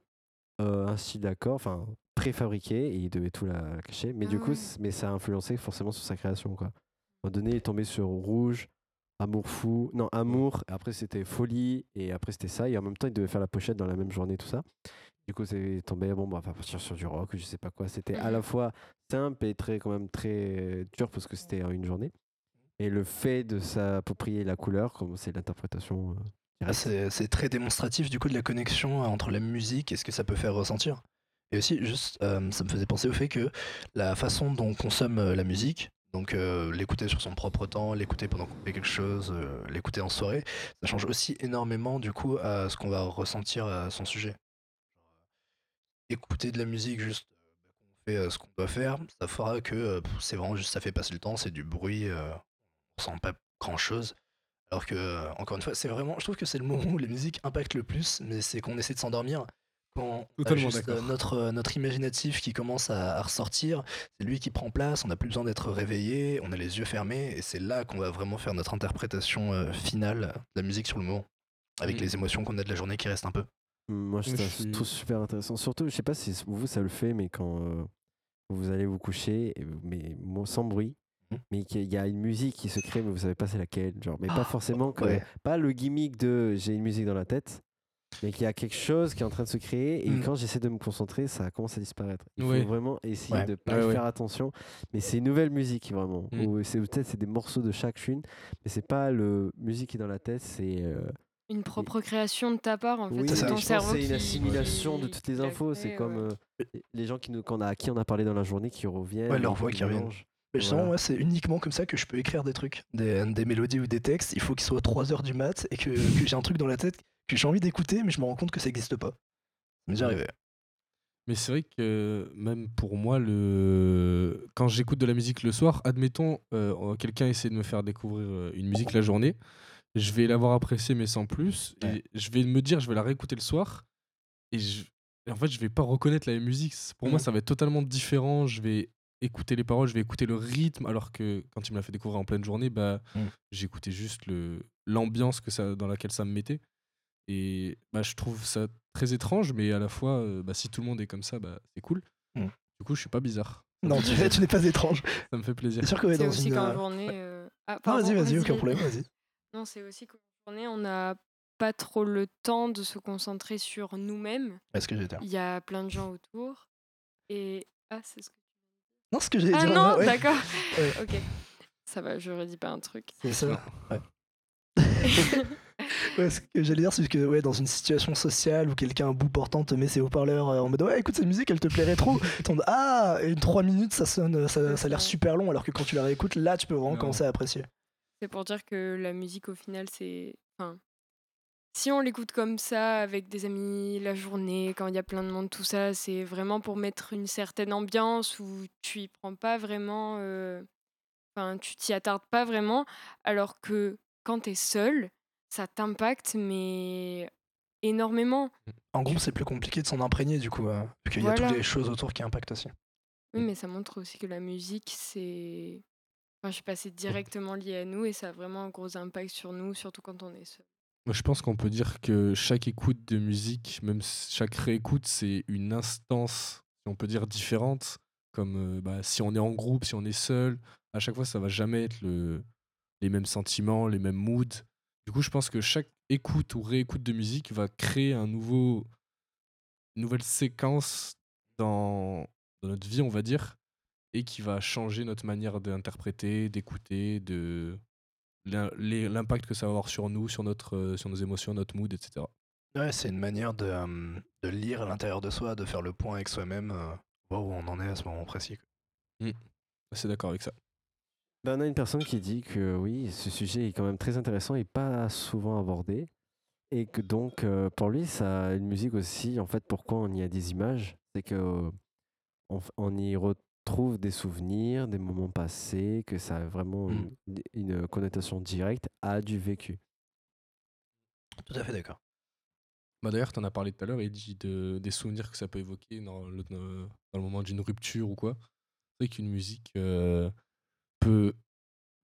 euh, un style d'accord, enfin préfabriqué, et il devait tout la cacher. Mais du Ah coup, ouais. c- mais ça a influencé forcément sur sa création. Quoi. À un moment donné, il est tombé sur Rouge, Amour fou, non, Amour, après c'était Folie, et après c'était ça. Et en même temps, il devait faire la pochette dans la même journée, tout ça. Du coup, c'est tombé, bon, bah, on va partir sur du rock, je sais pas quoi. C'était à la fois simple et très, quand même très dur parce que c'était en une journée. Et le fait de s'approprier la couleur, comme c'est l'interprétation. euh, Ah, c'est très démonstratif du coup de la connexion entre la musique et ce que ça peut faire ressentir. Et aussi, juste, euh, ça me faisait penser au fait que la façon dont on consomme euh, la musique, donc euh, l'écouter sur son propre temps, l'écouter pendant qu'on fait quelque chose, euh, l'écouter en soirée, ça change aussi énormément du coup à ce qu'on va ressentir à son sujet. Écouter de la musique juste euh, bah, quand on fait euh, ce qu'on doit faire, ça fera que euh, c'est vraiment juste ça fait passer le temps, c'est du bruit, euh, on ressent pas grand chose. Alors que, euh, encore une fois, c'est vraiment, je trouve que c'est le moment où la musique impacte le plus, mais c'est qu'on essaie de s'endormir. Quand juste, euh, d'accord. notre, euh, notre imaginatif qui commence à, à ressortir, c'est lui qui prend place, on n'a plus besoin d'être réveillé, on a les yeux fermés, et c'est là qu'on va vraiment faire notre interprétation euh, finale de la musique sur le moment, avec Mm. les émotions qu'on a de la journée qui restent un peu. Moi, je Moi, je trouve- suis- trouve super intéressant. Surtout, je sais pas si vous, ça le fait, mais quand euh, vous allez vous coucher, mais moi, sans bruit, Mhm. mais qu'il y a une musique qui se crée, mais vous savez pas c'est laquelle. Genre, mais pas Ah, forcément que. ouais. Pas le gimmick de j'ai une musique dans la tête, mais qu'il y a quelque chose qui est en train de se créer, et Mm. quand j'essaie de me concentrer, ça commence à disparaître. Il Ouais. faut vraiment essayer Ouais. de pas Ouais, y ouais. faire attention. Mais c'est une nouvelle musique, vraiment. Mm. Ou c'est peut-être c'est des morceaux de chacune, mais c'est pas le musique qui est dans la tête, c'est. euh, Une propre création de ta part, en fait. oui, c'est ton cerveau c'est une qui- assimilation de toutes les infos. C'est comme ouais. euh, les gens qui nous, qu'on a, à qui on a parlé dans la journée qui reviennent. Ouais, leur voix qui reviennent. mélangent. Mais justement, Voilà. moi, c'est uniquement comme ça que je peux écrire des trucs, des, des mélodies ou des textes. Il faut qu'il soit 3 heures du mat et que, que j'ai un truc dans la tête que j'ai envie d'écouter, mais je me rends compte que ça n'existe pas. Ça m'est arrivé. Mais c'est vrai que même pour moi, le... quand j'écoute de la musique le soir, admettons, euh, quelqu'un essaie de me faire découvrir euh, une musique la journée, je vais l'avoir appréciée mais sans plus, Ouais. et je vais me dire, je vais la réécouter le soir, et, je... et en fait, je vais pas reconnaître la même musique. Pour moi, Mhm. ça va être totalement différent. Je vais écouter les paroles, je vais écouter le rythme, alors que quand il me l'a fait découvrir en pleine journée, bah, Mhm. j'écoutais juste le l'ambiance que ça dans laquelle ça me mettait. Et bah, je trouve ça très étrange, mais à la fois, euh, bah, si tout le monde est comme ça, bah, c'est cool. Mm. Du coup, je suis pas bizarre. Non, tu, tu n'es pas étrange. Ça me fait plaisir. C'est sûr que ouais, C'est dans aussi une. qu'en euh, journée. euh, Ah, vas-y, vas-y, aucun problème, vas-y. Non, c'est aussi qu'en journée, on n'a pas trop le temps de se concentrer sur nous-mêmes. Est-ce que j'ai dire Il y a plein de gens autour. Et. Ah, c'est ce que. Non, ce que j'allais Ah dire. non, ouais. d'accord. Ouais. ok. Ça va, je redis pas un truc. C'est ça. Ouais. Ouais, ce que j'allais dire, c'est que ouais, dans une situation sociale où quelqu'un à bout portant te met ses haut-parleurs euh, en mode ouais, écoute cette musique, elle te plairait trop. Dis, ah, et une 3 minutes, ça sonne, ça, ça a l'air super long, alors que quand tu la réécoutes, là, tu peux vraiment Non. commencer à apprécier. C'est pour dire que la musique, au final, c'est. Enfin, si on l'écoute comme ça, avec des amis, la journée, quand il y a plein de monde, tout ça, c'est vraiment pour mettre une certaine ambiance où tu y prends pas vraiment. euh, Enfin, tu t'y attardes pas vraiment. Alors que quand tu es seul, ça t'impacte, mais énormément. En groupe, c'est plus compliqué de s'en imprégner du coup, euh, vu qu'il y a toutes les choses autour qui impactent aussi. Oui, mais ça montre aussi que la musique, c'est. Enfin, je sais pas, c'est directement lié à nous et ça a vraiment un gros impact sur nous, surtout quand on est seul. Moi, je pense qu'on peut dire que chaque écoute de musique, même chaque réécoute, c'est une instance, si on peut dire, différente. Comme euh, bah, si on est en groupe, si on est seul, à chaque fois, ça va jamais être le, les mêmes sentiments, les mêmes moods. Du coup, je pense que chaque écoute ou réécoute de musique va créer un nouveau, une nouvelle séquence dans, dans notre vie, on va dire, et qui va changer notre manière d'interpréter, d'écouter, de l'impact que ça va avoir sur nous, sur, notre, euh, sur nos émotions, notre mood, etc. Ouais, c'est une manière de, euh, de lire à l'intérieur de soi, de faire le point avec soi-même, euh, voir où on en est à ce moment précis. quoi. Mm. Assez d'accord avec ça. Ben, on a une personne qui dit que oui, ce sujet est quand même très intéressant et pas souvent abordé. Et que donc, euh, pour lui, ça, une musique aussi, en fait, pourquoi on y a des images C'est que euh, on, on y retrouve des souvenirs, des moments passés, que ça a vraiment une, une connotation directe à du vécu. Tout à fait d'accord. Bah D'ailleurs, tu en as parlé tout à l'heure, il dit de, des souvenirs que ça peut évoquer dans le, dans le moment d'une rupture ou quoi. C'est vrai qu'une musique euh, peut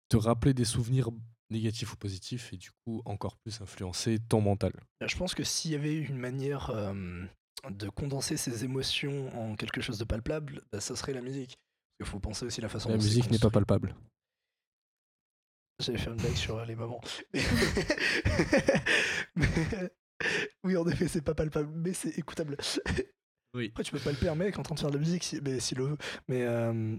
te rappeler des souvenirs négatifs ou positifs et du coup encore plus influencer ton mental? Je pense que s'il y avait une manière euh, de condenser ces émotions en quelque chose de palpable, bah, ça serait la musique. Parce qu'il faut penser aussi la façon La dont musique n'est pas palpable. J'allais faire une blague sur les mamans. Oui, en effet, c'est pas palpable, mais c'est écoutable. Oui. Après, tu peux pas le perdre, mec, en train de faire de la musique, si, mais s'il le veut. Mais euh,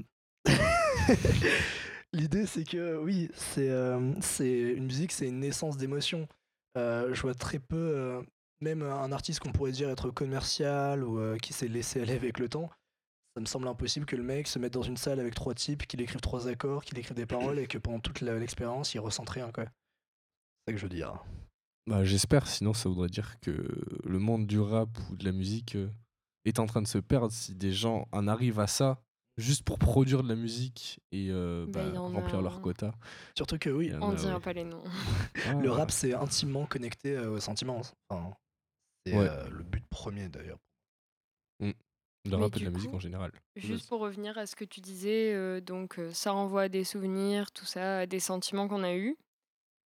l'idée, c'est que oui, c'est euh, c'est une musique, c'est une naissance d'émotion. Euh, je vois très peu, euh, même un artiste qu'on pourrait dire être commercial ou qui s'est laissé aller avec le temps. Ça me semble impossible que le mec se mette dans une salle avec trois types, qu'il écrive trois accords, qu'il écrive des paroles et que pendant toute l'expérience, il ressente rien. C'est ça que je veux dire. Bah, J'espère, sinon ça voudrait dire que le monde du rap ou de la musique est en train de se perdre si des gens en arrivent à ça juste pour produire de la musique et euh, Bah, bah, remplir a- leur quota. Surtout que oui, On a, dira pas les noms. le rap c'est intimement connecté euh, aux sentiments. Enfin, c'est Ouais. euh, le but premier d'ailleurs. Le Mais rap et de la musique en général. Juste pour revenir à ce que tu disais, euh, donc euh, ça renvoie à des souvenirs, tout ça, à des sentiments qu'on a eus.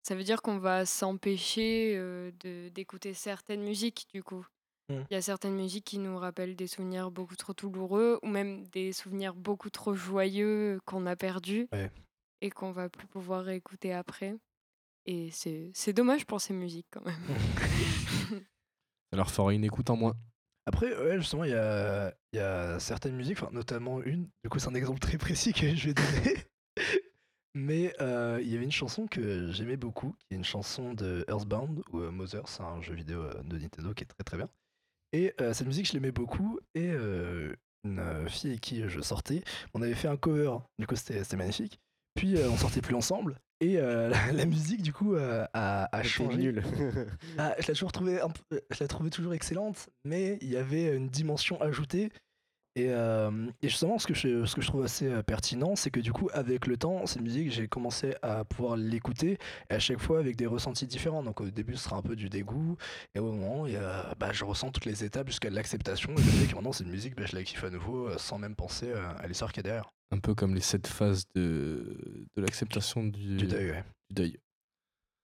Ça veut dire qu'on va s'empêcher euh, de- d'écouter certaines musiques, du coup. Mm. Il y a certaines musiques qui nous rappellent des souvenirs beaucoup trop douloureux ou même des souvenirs beaucoup trop joyeux qu'on a perdus Ouais. et qu'on va plus pouvoir réécouter après. Et c'est c'est dommage pour ces musiques quand même. Ça leur fera une écoute en moins. Après, ouais, justement, il y a, il y a certaines musiques, enfin, notamment une, du coup c'est un exemple très précis que je vais donner. Mais euh, il y avait une chanson que j'aimais beaucoup, qui est une chanson de Earthbound, ou euh, Mother, c'est un jeu vidéo euh, de Nintendo qui est très très bien. Et euh, cette musique, je l'aimais beaucoup, et euh, une fille avec qui je sortais, on avait fait un cover, du coup c'était magnifique. Puis on sortait plus ensemble, et la, la musique, du coup, a, changé. nul. Ah, je toujours l'ai trouvé toujours excellente, mais il y avait une dimension ajoutée. Et, euh, et justement, ce que, je, ce que je trouve assez euh, pertinent, c'est que du coup, avec le temps, cette musique, j'ai commencé à pouvoir l'écouter, et à chaque fois avec des ressentis différents. Donc au début, ce sera un peu du dégoût, et au moment, a- bah, je ressens toutes les étapes jusqu'à l'acceptation. Et je sais que maintenant, cette musique, bah, je la kiffe à nouveau, euh, sans même penser euh, à l'histoire qu'il y a derrière. Un peu comme les sept phases de, de l'acceptation du, Du deuil, ouais. du deuil.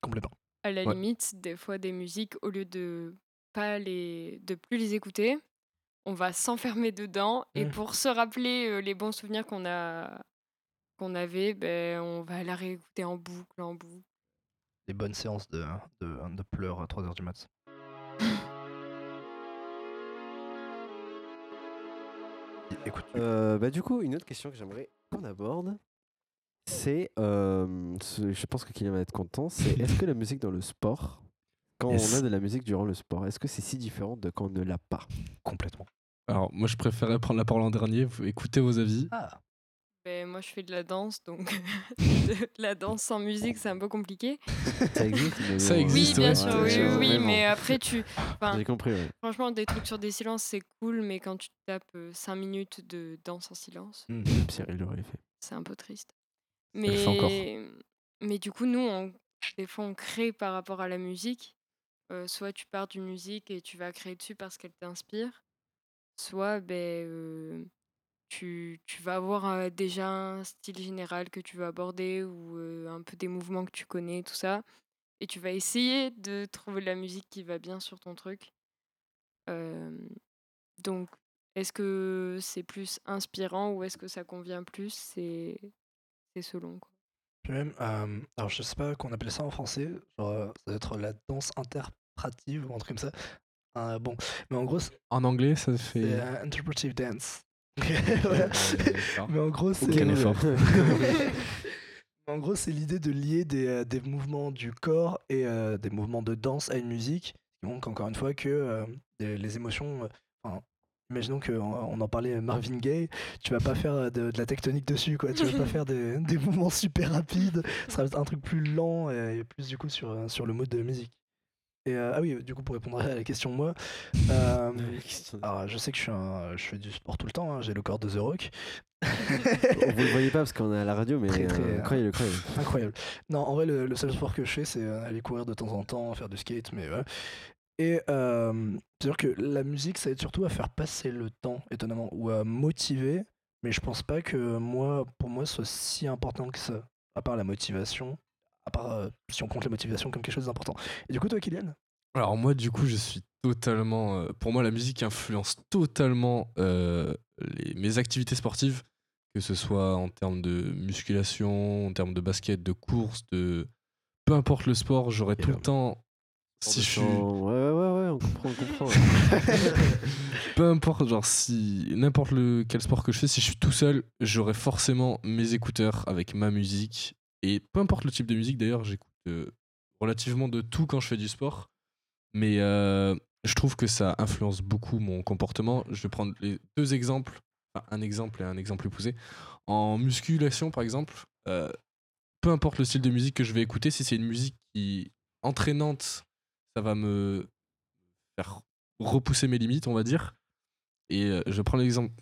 Complètement. à la Ouais. limite, des fois, des musiques, au lieu de pas les, de plus les écouter, on va s'enfermer dedans et Mm. pour se rappeler euh, les bons souvenirs qu'on a, qu'on avait, ben, on va la réécouter en boucle, en boucle. Des bonnes séances de, de, de pleurs à 3h du mat. Écoute, Euh, bah, du coup, une autre question que j'aimerais qu'on aborde, c'est, euh, ce- je pense que Kylian va être content, c'est est-ce que la musique dans le sport, quand Yes. on a de la musique durant le sport, est-ce que c'est si différent de quand on ne l'a pas? Complètement. Alors, moi, je préférais prendre la parole en dernier. Vous- Écoutez vos avis. Ah, Ben, moi, je fais de la danse, donc de la danse sans musique, c'est un peu compliqué. Ça existe, mais Ça existe, oui, bien ouais. sûr, Ouais, oui, oui, oui, mais après, tu. enfin, J'ai compris, ouais. Franchement, des trucs sur des silences, c'est cool, mais quand tu tapes 5 minutes de danse en silence, Même Pierre, il l'aurait fait. c'est un peu triste. Mais, mais du coup, nous, on- des fois, on crée par rapport à la musique. Soit tu pars d'une musique et tu vas créer dessus parce qu'elle t'inspire, soit ben, tu, tu vas avoir déjà un style général que tu veux aborder ou un peu des mouvements que tu connais, tout ça. Et tu vas essayer de trouver la musique qui va bien sur ton truc. Donc, est-ce que c'est plus inspirant ou est-ce que ça convient plus? C'est selon. Quoi. Puis même, euh, alors je sais pas qu'on appelle ça en français, genre ça doit être la danse interprétative ou un truc comme ça. Euh, bon, mais en gros, En anglais, ça fait. interpretive dance. Voilà. mais en gros, c'est en gros, c'est l'idée de lier des, des mouvements du corps et euh, des mouvements de danse à une musique qui montrent encore une fois que euh, les émotions. enfin, imaginons qu'on on en parlait Marvin Gaye, tu vas pas faire euh, de, de la tectonique dessus, quoi. Tu vas pas faire des, des mouvements super rapides. Ce sera un truc plus lent et plus du coup sur, euh, sur le mode de musique. Et euh, ah oui, du coup pour répondre à la question moi, euh, alors je sais que je suis un, je fais du sport tout le temps, hein, j'ai le corps de The Rock. Vous le voyez pas parce qu'on est à la radio, mais Très, très, euh, euh, incroyable, incroyable. Incroyable. Non, en vrai, le, le seul sport que je fais, c'est euh, aller courir de temps en temps, faire du skate, mais voilà. Et euh, c'est-à-dire que la musique, ça aide surtout à faire passer le temps, étonnamment, ou à motiver, mais je pense pas que moi, pour moi, ce soit si important que ça, à part la motivation, à part euh, si on compte la motivation comme quelque chose d'important. Et du coup, toi, Kylian? Alors moi, du coup, je suis totalement... euh, pour moi, la musique influence totalement les- mes activités sportives, que ce soit en termes de musculation, en termes de basket, de course, de... Peu importe le sport, j'aurais tout le temps... Si je suis... Ouais, ouais, ouais, ouais, on comprend, on comprend. Peu importe, genre si n'importe le quel sport que je fais, si je suis tout seul, j'aurai forcément mes écouteurs avec ma musique. Et peu importe le type de musique, d'ailleurs, j'écoute euh, relativement de tout quand je fais du sport. Mais euh, je trouve que ça influence beaucoup mon comportement. Je vais prendre les deux exemples, enfin, un exemple et un exemple plus poussé. En musculation, par exemple, euh, peu importe le style de musique que je vais écouter, si c'est une musique qui entraînante, ça va me faire repousser mes limites, on va dire. Et euh, je prends l'exemple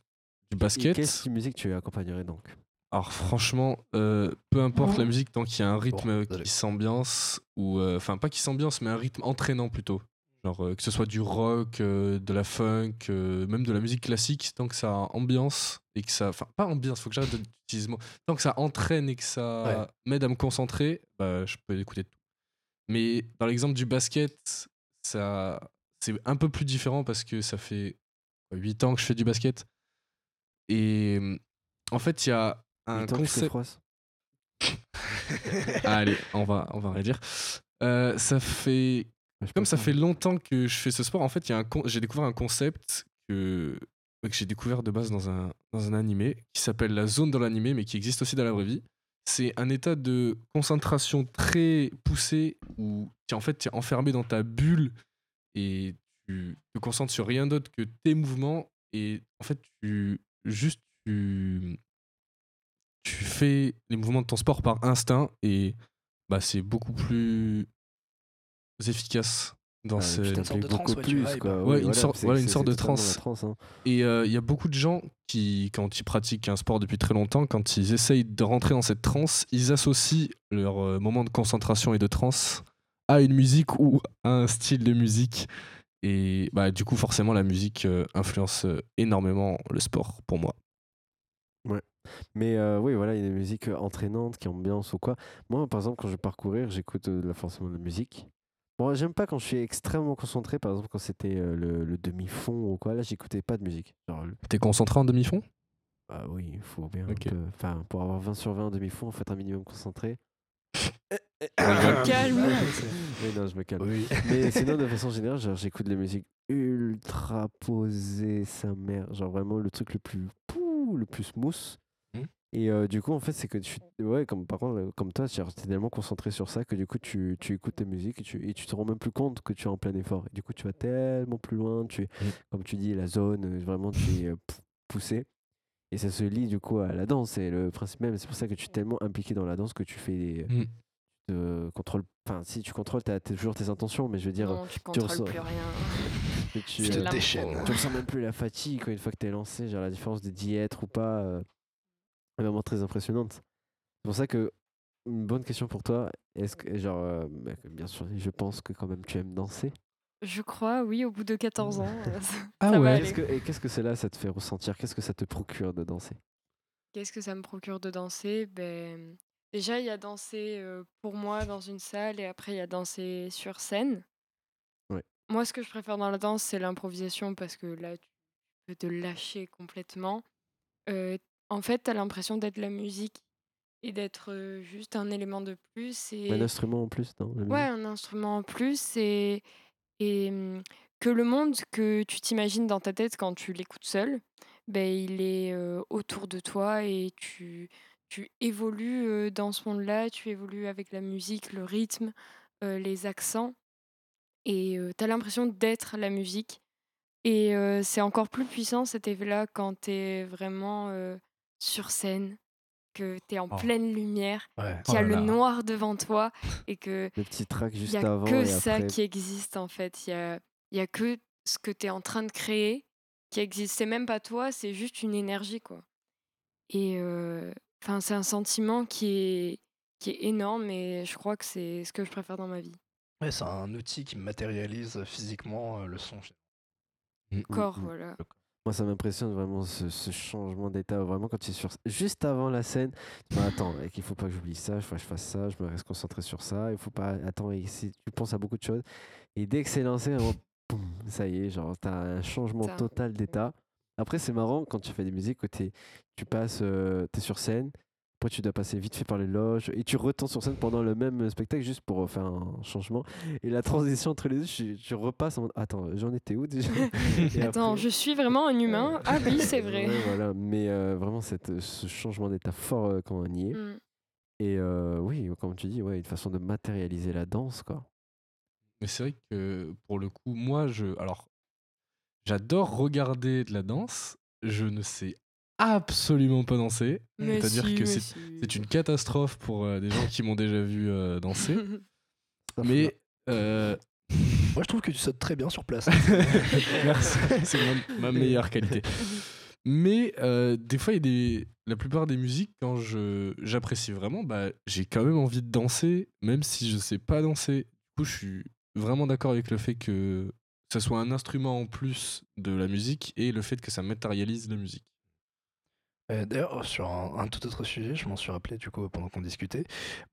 du basket. Quelle musique tu accompagnerais donc? Alors franchement, euh, peu importe la musique, tant qu'il y a un rythme qui s'ambiance, ou euh, enfin pas qui s'ambiance, mais un rythme entraînant plutôt. Genre euh, que ce soit du rock, euh, de la funk, euh, même de la musique classique, tant que ça ambiance et que ça, enfin pas ambiance, faut que j'arrête d'utiliser ce mot. Tant que ça entraîne et que ça Ouais. m'aide à me concentrer, bah, je peux écouter tout. Mais dans l'exemple du basket, ça c'est un peu plus différent parce que ça fait 8 ans que je fais du basket. Et en fait, il y a un concept. Allez, on va, on va réduire. Euh, ça fait. Comme ça fait longtemps que je fais ce sport, en fait, il y a un con- j'ai découvert un concept que, que j'ai découvert de base dans un, dans un animé qui s'appelle la zone dans l'animé, mais qui existe aussi dans la vraie vie. C'est un état de concentration très poussé où tu en fait, tu es enfermé dans ta bulle et tu te concentres sur rien d'autre que tes mouvements et en fait, tu juste tu, fais les mouvements de ton sport par instinct et bah, c'est beaucoup plus efficace dans Ouais, ce puis t'appliques beaucoup plus, quoi. Une sorte, une sorte de transe. hein. Et euh, il y a beaucoup de gens qui, quand ils pratiquent un sport depuis très longtemps, quand ils essayent de rentrer dans cette transe, ils associent leur euh, moment de concentration et de transe à une musique ou à un style de musique. Et bah, du coup, forcément, la musique euh, influence énormément le sport pour moi. Ouais. Mais euh, oui, voilà, il y a des musiques entraînantes qui ambiance ou quoi. Moi, par exemple, quand je vais parcourir, j'écoute euh, forcément de la musique. Bon, j'aime pas quand je suis extrêmement concentré, par exemple, quand c'était euh, le, le demi-fond ou quoi. Là, j'écoutais pas de musique. Le- T'es concentré en demi-fond? Bah oui, il faut bien. un Ok. peu- Enfin, pour avoir 20 sur 20 en demi-fond, faut être un minimum concentré. Calme. Oui, non, je me calme. Oui. Mais sinon, de façon générale, genre, j'écoute de la musique ultra posée, sa mère. Genre vraiment le truc le plus pou, le plus smooth. Et euh, du coup, en fait, c'est que tu. Ouais, comme par contre, euh, comme toi, tu es tellement concentré sur ça que du coup, tu, tu écoutes ta musique et tu, et tu te rends même plus compte que tu es en plein effort. Et du coup, tu vas tellement plus loin. Tu es, comme tu dis, la zone, euh, vraiment, tu es euh, pou- poussé. Et ça se lie du coup à la danse, c'est le principe même. C'est pour ça que tu es tellement impliqué dans la danse que tu fais des. Mm. de contrôle. Enfin, si tu contrôles, tu as toujours tes intentions, mais je veux dire. Non, tu contrôles ressens- plus rien. tu, Tu te euh, déchaînes. tu ressens même plus la fatigue quoi, une fois que tu es lancé. Genre la différence de d'y être ou pas euh, est vraiment très impressionnante. C'est pour ça que une bonne question pour toi, est-ce que genre euh, bah, bien sûr, je pense que quand même tu aimes danser. Je crois, oui, au bout de 14 ans. euh, ça- Ah ça ouais. Qu'est-ce que et qu'est-ce que cela ça te fait ressentir? Qu'est-ce que ça te procure de danser? Qu'est-ce que ça me procure de danser? Ben, Déjà, il y a danser euh, pour moi dans une salle et après, il y a danser sur scène. Ouais. Moi, ce que je préfère dans la danse, c'est l'improvisation parce que là, tu peux te lâcher complètement. Euh, en fait, tu as l'impression d'être la musique et d'être juste un élément de plus. Et... Un instrument en plus, non Ouais, un instrument en plus et, et hum, que le monde que tu t'imagines dans ta tête quand tu l'écoutes seul, ben, il est euh, autour de toi et tu, tu évolues euh, dans ce monde-là, tu évolues avec la musique, le rythme, euh, les accents et tu as l'impression d'être la musique. Et c'est encore plus puissant cet effet-là quand tu es vraiment sur scène, que tu es en Oh. pleine lumière, Ouais. qu'il y Oh a là le là. noir devant toi et que Le petit track il juste y a avant que et ça après. qui existe en fait. Il y a, il y a que ce que tu es en train de créer qui existe. C'est même pas toi, c'est juste une énergie quoi. Et euh, enfin, c'est un sentiment qui est, qui est énorme et je crois que c'est ce que je préfère dans ma vie. Ouais, c'est un outil qui matérialise physiquement le son. Mm, mm, Corps, mm. voilà. Moi, ça m'impressionne vraiment ce, ce changement d'état. Vraiment, quand tu es sur. Juste avant la scène, tu dis, attends, mec, il faut pas que j'oublie ça, il faut que je fasse ça, je me reste concentré sur ça. Il faut pas. Attends, et si tu penses à beaucoup de choses. Et dès que c'est lancé, vraiment, boum, ça y est, genre, tu as un changement total d'état. Après, c'est marrant quand tu fais des musiques que t'es- tu passes, euh, tu es sur scène. Après, tu dois passer vite fait par les loges et tu retournes sur scène pendant le même spectacle juste pour faire un changement. Et la transition entre les deux, tu, tu repasses en mode Attends, j'en étais où déjà? Attends, après- je suis vraiment un humain. Ah oui, c'est vrai. Ouais, voilà. Mais euh, vraiment, cette, ce changement d'état fort euh, quand on y est. Mm. Et euh, oui, comme tu dis, ouais, une façon de matérialiser la danse, quoi. Mais c'est vrai que pour le coup, moi, je. Alors, j'adore regarder de la danse. Je ne sais absolument pas danser. C'est-à-dire si, que c'est si. c'est une catastrophe pour euh, des gens qui m'ont déjà vu euh, danser. Mais. euh, Moi, je trouve que tu sautes très bien sur place. Merci, c'est ma, ma meilleure qualité. Mais euh, des fois, il y a des, la plupart des musiques, quand je, j'apprécie vraiment, bah, j'ai quand même envie de danser, même si je sais pas danser. Du coup, je suis vraiment d'accord avec le fait que ça soit un instrument en plus de la musique et le fait que ça matérialise la musique. Euh, D'ailleurs, sur un, tout autre sujet, je m'en suis rappelé du coup pendant qu'on discutait,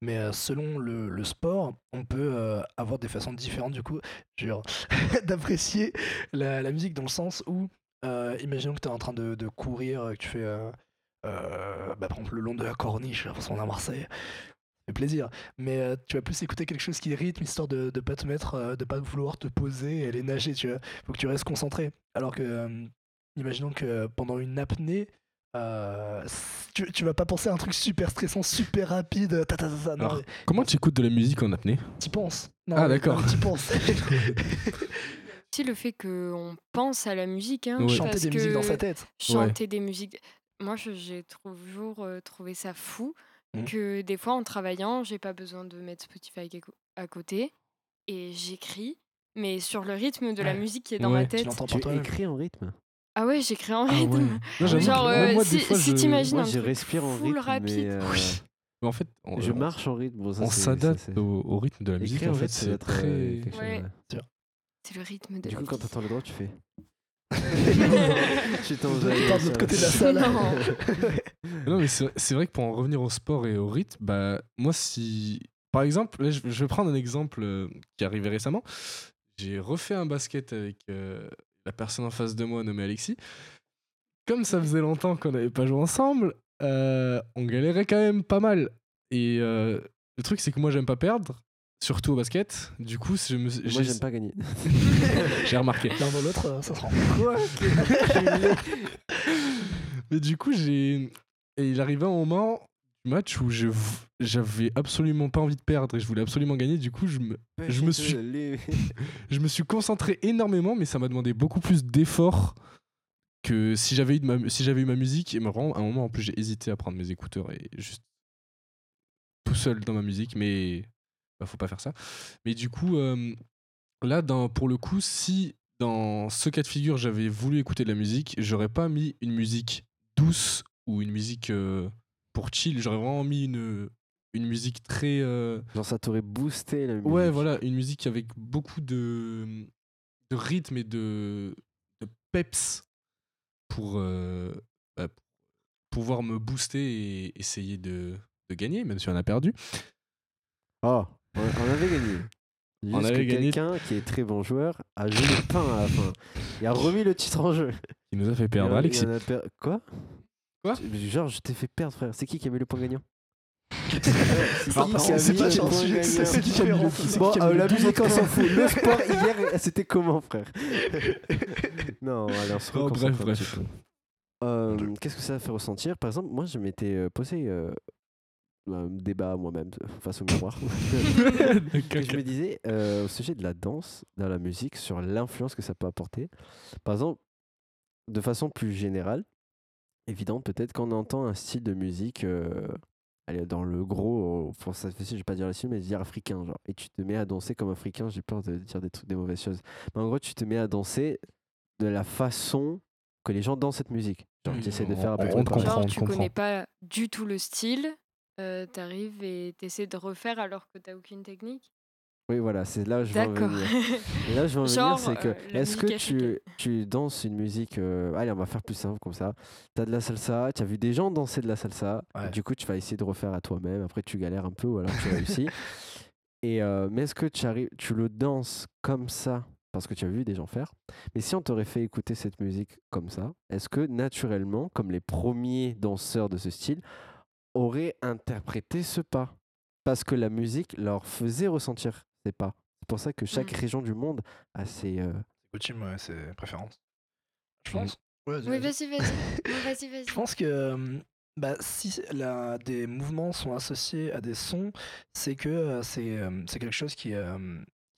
mais euh, selon le, sport, on peut euh, avoir des façons différentes du coup, d'apprécier la, musique dans le sens où, imaginons que tu es en train de, courir, que tu fais, bah, par exemple, le long de la corniche, parce qu'on est à Marseille, plaisir, mais tu vas plus écouter quelque chose qui rythme, histoire de ne pas te mettre, euh, de pas vouloir te poser et aller nager, tu vois, faut que tu restes concentré. Alors que, imaginons que pendant une apnée, euh, tu, tu vas pas penser à un truc super stressant, super rapide. Ta, ta, ta, ta, non, Alors, comment tu écoutes de la musique en apnée? T'y penses. Non, Ah, d'accord. T'y penses. aussi le fait qu'on pense à la musique. Hein, Ouais. Chanter parce des musiques dans sa tête. Chanter des musiques. Moi, je- j'ai toujours euh, trouvé ça fou Mhm. que des fois, en travaillant, j'ai pas besoin de mettre Spotify à côté et j'écris, mais sur le rythme de la musique qui est dans Ouais. ma Tu tête. l'entends Tu toi-même. écris en rythme? Ah ouais, j'écris en Ah rythme. ouais. Non, j'avoue Genre, euh, moi, si, fois, si je- t'imagines un je respire en rythme, rapide. mais euh, Mais en fait, on, je marche en rythme. Bon, ça, on s'adapte au, au rythme de la musique. Écrire En fait, c'est euh, très. Ouais. C'est le rythme de Du coup, quand t'entends le droit, tu fais. tu pars de l'autre côté de la salle. Non. Mais c'est vrai que pour en revenir au sport et au rythme, bah, moi, si. Par exemple, là, je, vais prendre un exemple qui est arrivé récemment. J'ai refait un basket avec euh, la personne en face de moi nommée Alexis. Comme ça faisait longtemps qu'on n'avait pas joué ensemble, euh, on galérait quand même pas mal. Et euh, le truc, c'est que moi, j'aime pas perdre, surtout au basket. Du coup, je me, Moi, j'ai- j'aime pas gagner. j'ai remarqué. L'un dans l'autre, euh, ça se rend. Mais du coup, j'ai. Et il arrivait un moment match où j'avais absolument pas envie de perdre et je voulais absolument gagner. Du coup, je me, je me suis, je me suis concentré énormément, mais ça m'a demandé beaucoup plus d'efforts que si j'avais eu, de ma, si j'avais eu ma musique, et vraiment, à un moment en plus j'ai hésité à prendre mes écouteurs et juste tout seul dans ma musique, mais bah, faut pas faire ça. Mais du coup, euh, là, dans, pour le coup, si dans ce cas de figure j'avais voulu écouter de la musique, j'aurais pas mis une musique douce ou une musique euh, pour chill, j'aurais vraiment mis une, une musique très. euh, Genre, ça t'aurait boosté la musique. Ouais, voilà, une musique avec beaucoup de, de rythme et de, de peps pour euh, bah, pouvoir me booster et essayer de, de gagner, même si on a perdu. Oh, on, on avait gagné. Juste On que avait gagné. quelqu'un qui est très bon joueur a joué le pain à la fin. Il a remis le titre en jeu. Il nous a fait Il perdre, il Alexis. en a per- Quoi? Quoi Genre, je t'ai fait perdre, frère. C'est qui qui a mis le point gagnant c'est pas sur le sujet, c'est- différent. C'est Bon, qui qui a mis euh, le la musique, on s'en fout. Le sport, hier, c'était comment, frère Non, allez, on se Oh, reconcentre bref, bref. Euh, Qu'est-ce que ça fait ressentir? Par exemple, moi, je m'étais euh, posé un débat moi-même face au miroir. que je me disais euh, au sujet de la danse dans la musique, sur l'influence que ça peut apporter. Par exemple, de façon plus générale, évidente, peut-être quand on entend un style de musique, euh, allez, dans le gros, euh, pour ça, je vais pas dire la suite, mais dire africain, genre, et tu te mets à danser comme africain, j'ai peur de dire des trucs, des mauvaises choses. Mais en gros, tu te mets à danser de la façon que les gens dansent cette musique. Genre, tu essaies de faire à peu on- on comprend. Genre, tu comprend. connais pas du tout le style, euh, t'arrives et t'essaies de refaire alors que t'as aucune technique? Oui, voilà, c'est là où je veux en venir. Et là, je veux en Genre, venir, c'est que euh, est-ce que tu, tu danses une musique euh, Allez, on va faire plus simple comme ça. Tu as de la salsa, tu as vu des gens danser de la salsa, Ouais. du coup, tu vas essayer de refaire à toi-même. Après, tu galères un peu ou alors tu réussis. Et, euh, mais est-ce que tu, arrives, tu le danses comme ça parce que tu as vu des gens faire? Mais si on t'aurait fait écouter cette musique comme ça, est-ce que naturellement, comme les premiers danseurs de ce style, auraient interprété ce pas? Parce que la musique leur faisait ressentir ces pas. C'est pour ça que chaque Mm. région du monde a ses. euh, Coutume, ouais, c'est préférence. Je Mm. pense. Ouais, Oui, vas-y, vas-y. Oui, vas-y, vas-y. Je pense que euh, bah, si la, des mouvements sont associés à des sons, c'est que euh, c'est euh, c'est quelque chose qui, euh,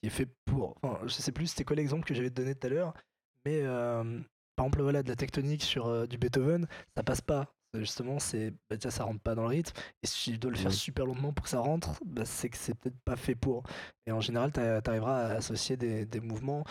qui est fait pour. Enfin, je sais plus c'était quoi l'exemple que j'avais donné tout à l'heure, mais euh, par exemple, voilà, de la tectonique sur euh, du Beethoven, ça passe pas. C'est Justement, c'est bah, déjà, ça rentre pas dans le rythme. Et si tu dois le faire Oui. super longuement pour que ça rentre, bah, c'est que c'est peut-être pas fait pour. Et en général, tu arriveras à associer des, des mouvements.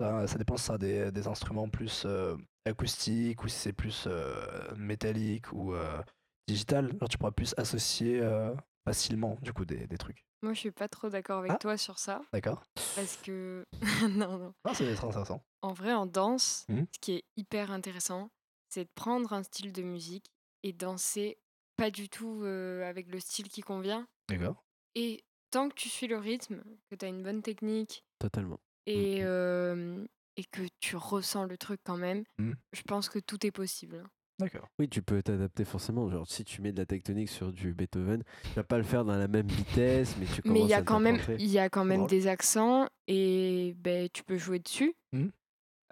Ça, ça dépend si ça a des, des instruments plus euh, acoustiques ou si c'est plus euh, métallique ou euh, digital. Genre, tu pourras plus associer euh, facilement du coup des, des trucs. Moi, je suis pas trop d'accord avec Ah. toi sur ça. D'accord Parce que. non, non. Ah, c'est très intéressant. En vrai, en danse, Mhm. ce qui est hyper intéressant, c'est de prendre un style de musique et danser pas du tout euh, avec le style qui convient. D'accord. Et tant que tu suis le rythme, que tu as une bonne technique totalement. et, euh, et que tu ressens le truc quand même, Mhm. je pense que tout est possible. D'accord. Oui, tu peux t'adapter forcément. Genre, si tu mets de la tectonique sur du Beethoven, tu vas pas le faire dans la même vitesse, mais tu Mais il commences y à a quand même, il y a quand même des accents et ben, tu peux jouer dessus.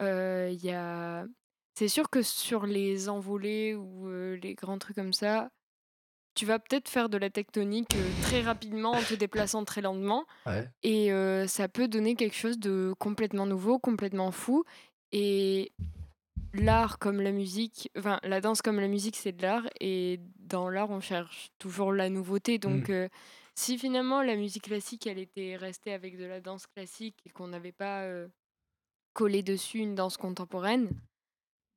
Euh, il y a... C'est sûr que sur les envolées ou euh, les grands trucs comme ça, tu vas peut-être faire de la tectonique euh, très rapidement en te déplaçant très lentement. Ouais. Et euh, ça peut donner quelque chose de complètement nouveau, complètement fou. Et l'art comme la musique, enfin la danse comme la musique, c'est de l'art. Et dans l'art, on cherche toujours la nouveauté. Donc euh, si finalement la musique classique, elle était restée avec de la danse classique et qu'on n'avait pas collé dessus une danse contemporaine,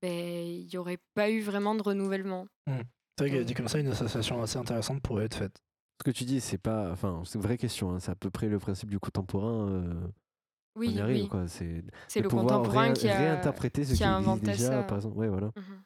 ben il n'y aurait pas eu vraiment de renouvellement. C'est vrai que dit comme ça, une association assez intéressante pourrait être faite. Ce que tu dis, c'est pas. Enfin, c'est une vraie question. hein, C'est à peu près le principe du contemporain. euh, Oui, on y arrive, oui. quoi. C'est le contemporain qui a, réinterpréter ce qui qui, a existe inventé déjà, ça. par exemple. Ouais, voilà. Mhm.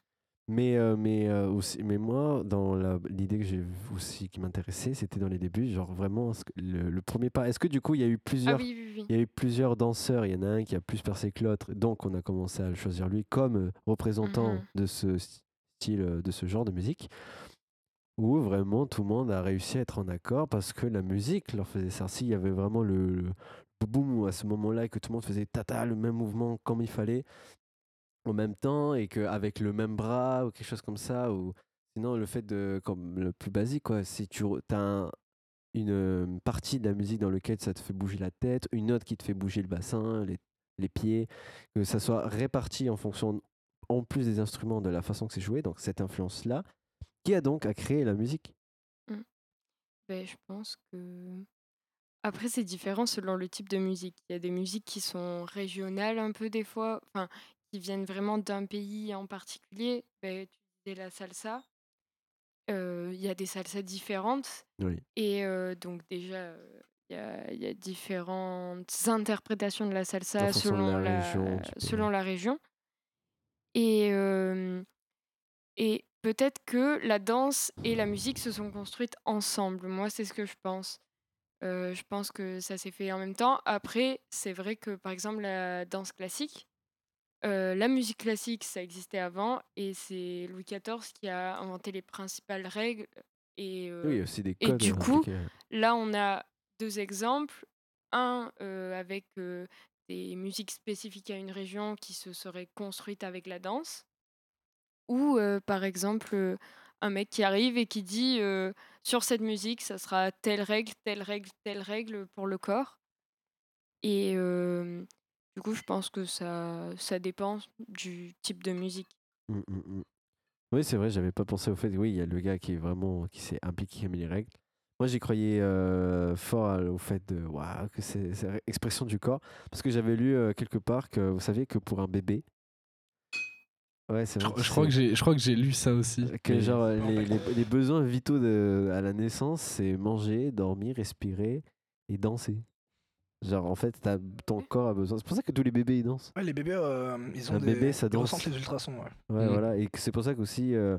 Mais, euh, mais, euh, aussi, mais moi, dans l'idée que j'ai aussi qui m'intéressait, c'était dans les débuts, genre vraiment le, le premier pas. Est-ce que du coup, il y a eu Ah plusieurs, oui, oui, oui. il y a eu plusieurs danseurs, il y en a un qui a plus percé que l'autre, donc on a commencé à le choisir lui comme euh, représentant Mhm. de ce style, de ce genre de musique, où vraiment tout le monde a réussi à être en accord parce que la musique leur faisait ça. S'il y avait vraiment le, le boum à ce moment-là et que tout le monde faisait tata le même mouvement comme il fallait en même temps et qu'avec le même bras ou quelque chose comme ça ou sinon le fait de comme le plus basique quoi si tu as une euh, partie de la musique dans laquelle ça te fait bouger la tête une autre qui te fait bouger le bassin les, les pieds que ça soit réparti en fonction en plus des instruments, de la façon que c'est joué, donc cette influence-là, qui a donc à créer la musique? Ben, je pense que. Après, c'est différent selon le type de musique. Il y a des musiques qui sont régionales un peu des fois, enfin, qui viennent vraiment d'un pays en particulier. Ben, tu disais la salsa. Euh, Il y a des salsas différentes. Oui. Et euh, donc, déjà, il y a, il y a différentes interprétations de la salsa selon la la, région, peux- selon la région. Et, euh, et peut-être que la danse et la musique se sont construites ensemble. Moi, c'est ce que je pense. Je pense que ça s'est fait en même temps. Après, c'est vrai que, par exemple, la danse classique, euh, la musique classique, ça existait avant, et c'est Louis XIV qui a inventé les principales règles. Et, euh, Oui, aussi des et du coup, là, on a deux exemples. Un euh, avec des musiques spécifiques à une région qui se seraient construites avec la danse. Ou, par exemple, un mec qui arrive et qui dit sur cette musique, ça sera telle règle, telle règle, telle règle pour le corps. Et du coup, je pense que ça, ça dépend du type de musique. Mm, mm, mm. Oui, c'est vrai, j'avais pas pensé au fait. Oui, il y a le gars qui est vraiment qui s'est impliqué, qui a mis les règles. Moi, j'y croyais euh, fort au fait de waouh, que c'est expression du corps, parce que j'avais lu euh, quelque part que vous saviez que pour un bébé, ouais, c'est Je, vrai, je crois que j'ai, je crois que j'ai lu ça aussi. que mais- genre euh, les, les- les besoins vitaux de, à la naissance, c'est manger, dormir, respirer et danser. Genre en fait, t'as- ton corps a besoin. C'est pour ça que tous les bébés ils dansent. Ouais, les bébés, euh, ils ont Un des... bébé, ça ils danse. ressentent les ultrasons. Ouais. Ouais, Mm. voilà. Et c'est pour ça qu'aussi, euh,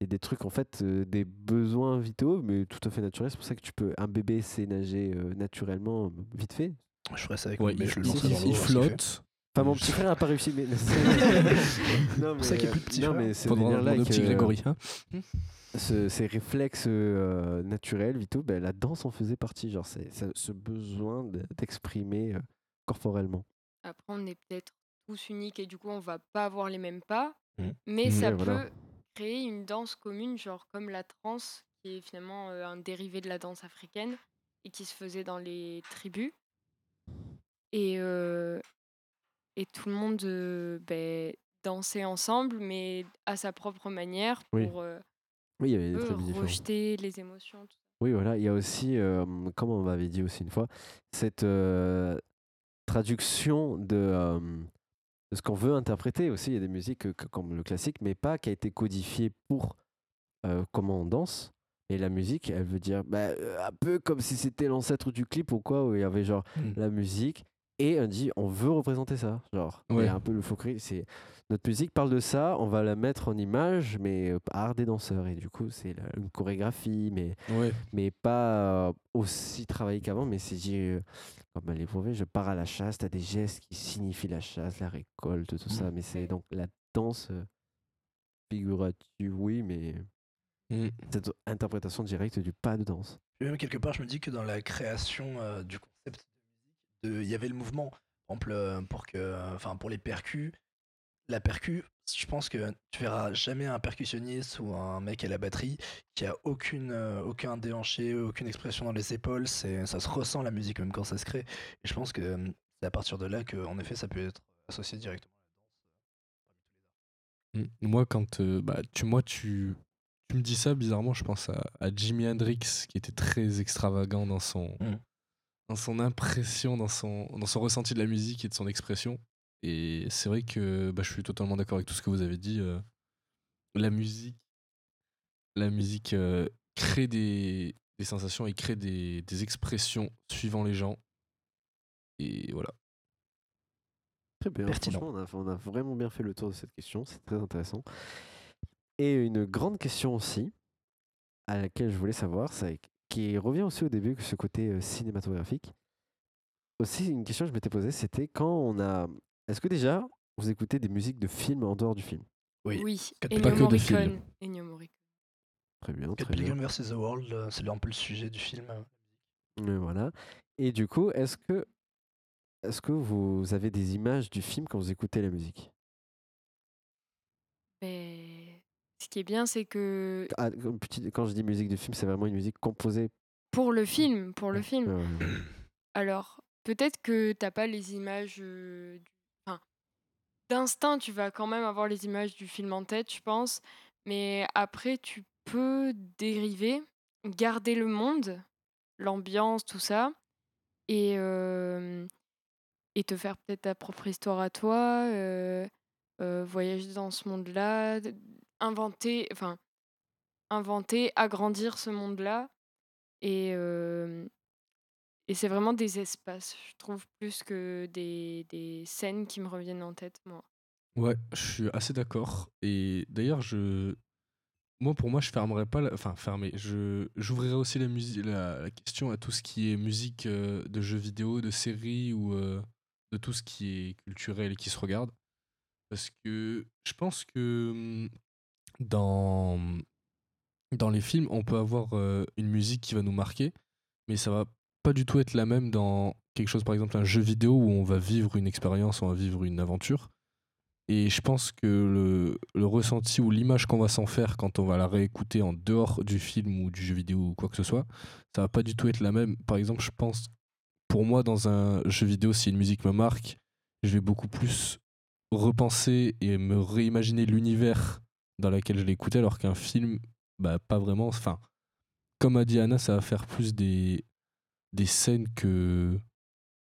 il y a des trucs, en fait, euh, des besoins vitaux, mais tout à fait naturels. C'est pour ça que tu peux. Un bébé sait nager euh, naturellement, vite fait. Je ferais ça avec Ouais, mon bébé, il, je flotte. Enfin, mon petit frère a pas réussi, mais. non, pour ça qu'il a plus de petit non, frère. mais c'est petit Grégory. hein. Ce- ces réflexes euh, naturels, vitaux, ben, la danse en faisait partie. Genre, c'est ce besoin de- d'exprimer euh, corporellement. Après, on est peut-être tous uniques et du coup, on va pas avoir les mêmes pas. Mhm. Mais Mhm. ça peut créer une danse commune, genre comme la trance, qui est finalement euh, un dérivé de la danse africaine et qui se faisait dans les tribus. Et, euh, et tout le monde euh, ben, dansait ensemble, mais à sa propre manière Oui. pour euh, Oui, il y avait des eux, tribus différentes. rejeter les émotions. tout Oui, voilà, il y a aussi, euh, comme on m'avait dit aussi une fois, cette euh, traduction de, euh, de ce qu'on veut interpréter aussi. Il y a des musiques euh, que- comme le classique, mais pas qui a été codifiée pour euh, comment on danse. Et la musique, elle veut dire bah, un peu comme si c'était l'ancêtre du clip ou quoi, où il y avait genre Mm. la musique et on dit on veut représenter ça. Genre, Ouais. un peu le faux cri. C'est notre musique parle de ça, on va la mettre en image, mais euh, art des danseurs. Et du coup, c'est une chorégraphie, mais Ouais. mais pas euh, aussi travaillé qu'avant. Mais c'est dit, euh, comme les prouvé, je pars à la chasse, tu as des gestes qui signifient la chasse, la récolte, tout ça. Mais c'est donc la danse euh, figurative, oui, mais Mm. cette interprétation directe du pas de danse. Et même quelque part, je me dis que dans la création euh, du concept de musique, de- il y avait le mouvement. Par exemple, euh, pour, que, enfin, pour les percus, la percu, je pense que tu verras jamais un percussionniste ou un mec à la batterie qui a aucune, euh, aucun déhanché, aucune expression dans les épaules. C'est, ça se ressent la musique même quand ça se crée. Et je pense que euh, c'est à partir de là que, en effet, ça peut être associé directement. Mm. Moi, quand euh, bah, tu, moi, tu, tu me dis ça, bizarrement, je pense à, à Jimi Hendrix, qui était très extravagant dans son, Mm. Dans son impression, dans son, dans son ressenti de la musique et de son expression. Et c'est vrai que bah, je suis totalement d'accord avec tout ce que vous avez dit. euh, la musique, la musique euh, crée des, des sensations et crée des, des expressions suivant les gens. Et voilà. Très bien. Pertinent. Franchement, on a, on a vraiment bien fait le tour de cette question. C'est très intéressant. Et une grande question aussi, à laquelle je voulais savoir, c'est qui revient aussi au début, que ce côté euh, cinématographique. Aussi, une question que je m'étais posée, c'était quand on a. Est-ce que déjà, vous écoutez des musiques de films en dehors du film? Oui. Oui, pas que de films. Ennio Morricone. Très bien, très bien. Pilgrim vs. The World, euh, c'est un peu le sujet du film. Mais voilà. Et du coup, est-ce que, est-ce que vous avez des images du film quand vous écoutez la musique? Mais ce qui est bien, c'est que Ah, Quand je dis musique du film, c'est vraiment une musique composée. pour le film, pour le film, Alors, peut-être que t'as pas les images. euh, du- Enfin, d'instinct, tu vas quand même avoir les images du film en tête, je pense. Mais après, tu peux dériver, garder le monde, l'ambiance, tout ça, et, euh, et te faire peut-être ta propre histoire à toi, euh, voyager dans ce monde-là, inventer, enfin, inventer, agrandir ce monde-là. Et, et c'est vraiment des espaces, je trouve, plus que des, des scènes qui me reviennent en tête, moi. Ouais, je suis assez d'accord. Et d'ailleurs, je. Moi, pour moi, je fermerais pas. Enfin, fermer. Je j'ouvrirais aussi la, musique, la, question à tout ce qui est musique de jeux vidéo, de séries ou de tout ce qui est culturel et qui se regarde. Parce que je pense que hum, dans, dans les films, on peut avoir euh, une musique qui va nous marquer, mais ça va pas du tout être la même dans quelque chose, par exemple, un jeu vidéo où on va vivre une expérience, on va vivre une aventure. Et je pense que le, le ressenti ou l'image qu'on va s'en faire quand on va la réécouter en dehors du film ou du jeu vidéo ou quoi que ce soit, ça va pas du tout être la même. Par exemple, je pense, pour moi, dans un jeu vidéo, si une musique me marque, je vais beaucoup plus repenser et me réimaginer l'univers dans lequel je écouté, alors qu'un film, bah, pas vraiment. Enfin, comme a dit Anna, ça va faire plus des, des scènes que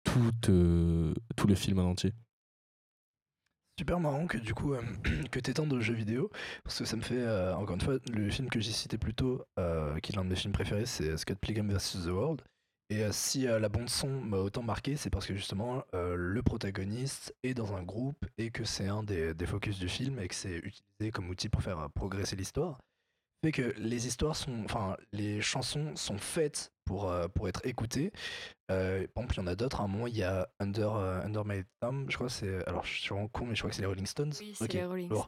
tout, euh, tout le film en entier. Super marrant que du coup euh, que de jeux vidéo parce que ça me fait euh, encore une fois le film que j'ai cité plus tôt euh, qui est l'un de mes films préférés c'est Scott Pilgrim vs The World et euh, si euh, la bande son m'a autant marqué c'est parce que justement euh, le protagoniste est dans un groupe et que c'est un des, focus du film et que c'est utilisé comme outil pour faire progresser l'histoire fait que les histoires sont enfin les chansons sont faites pour, euh, pour être écoutées euh, par exemple, il y en a d'autres. À un moment, il y a Under, euh, Under My Thumb, je crois que c'est. Alors, je suis vraiment con, mais je crois que c'est les Rolling Stones. Oui, c'est Ok, les Rolling. Stones.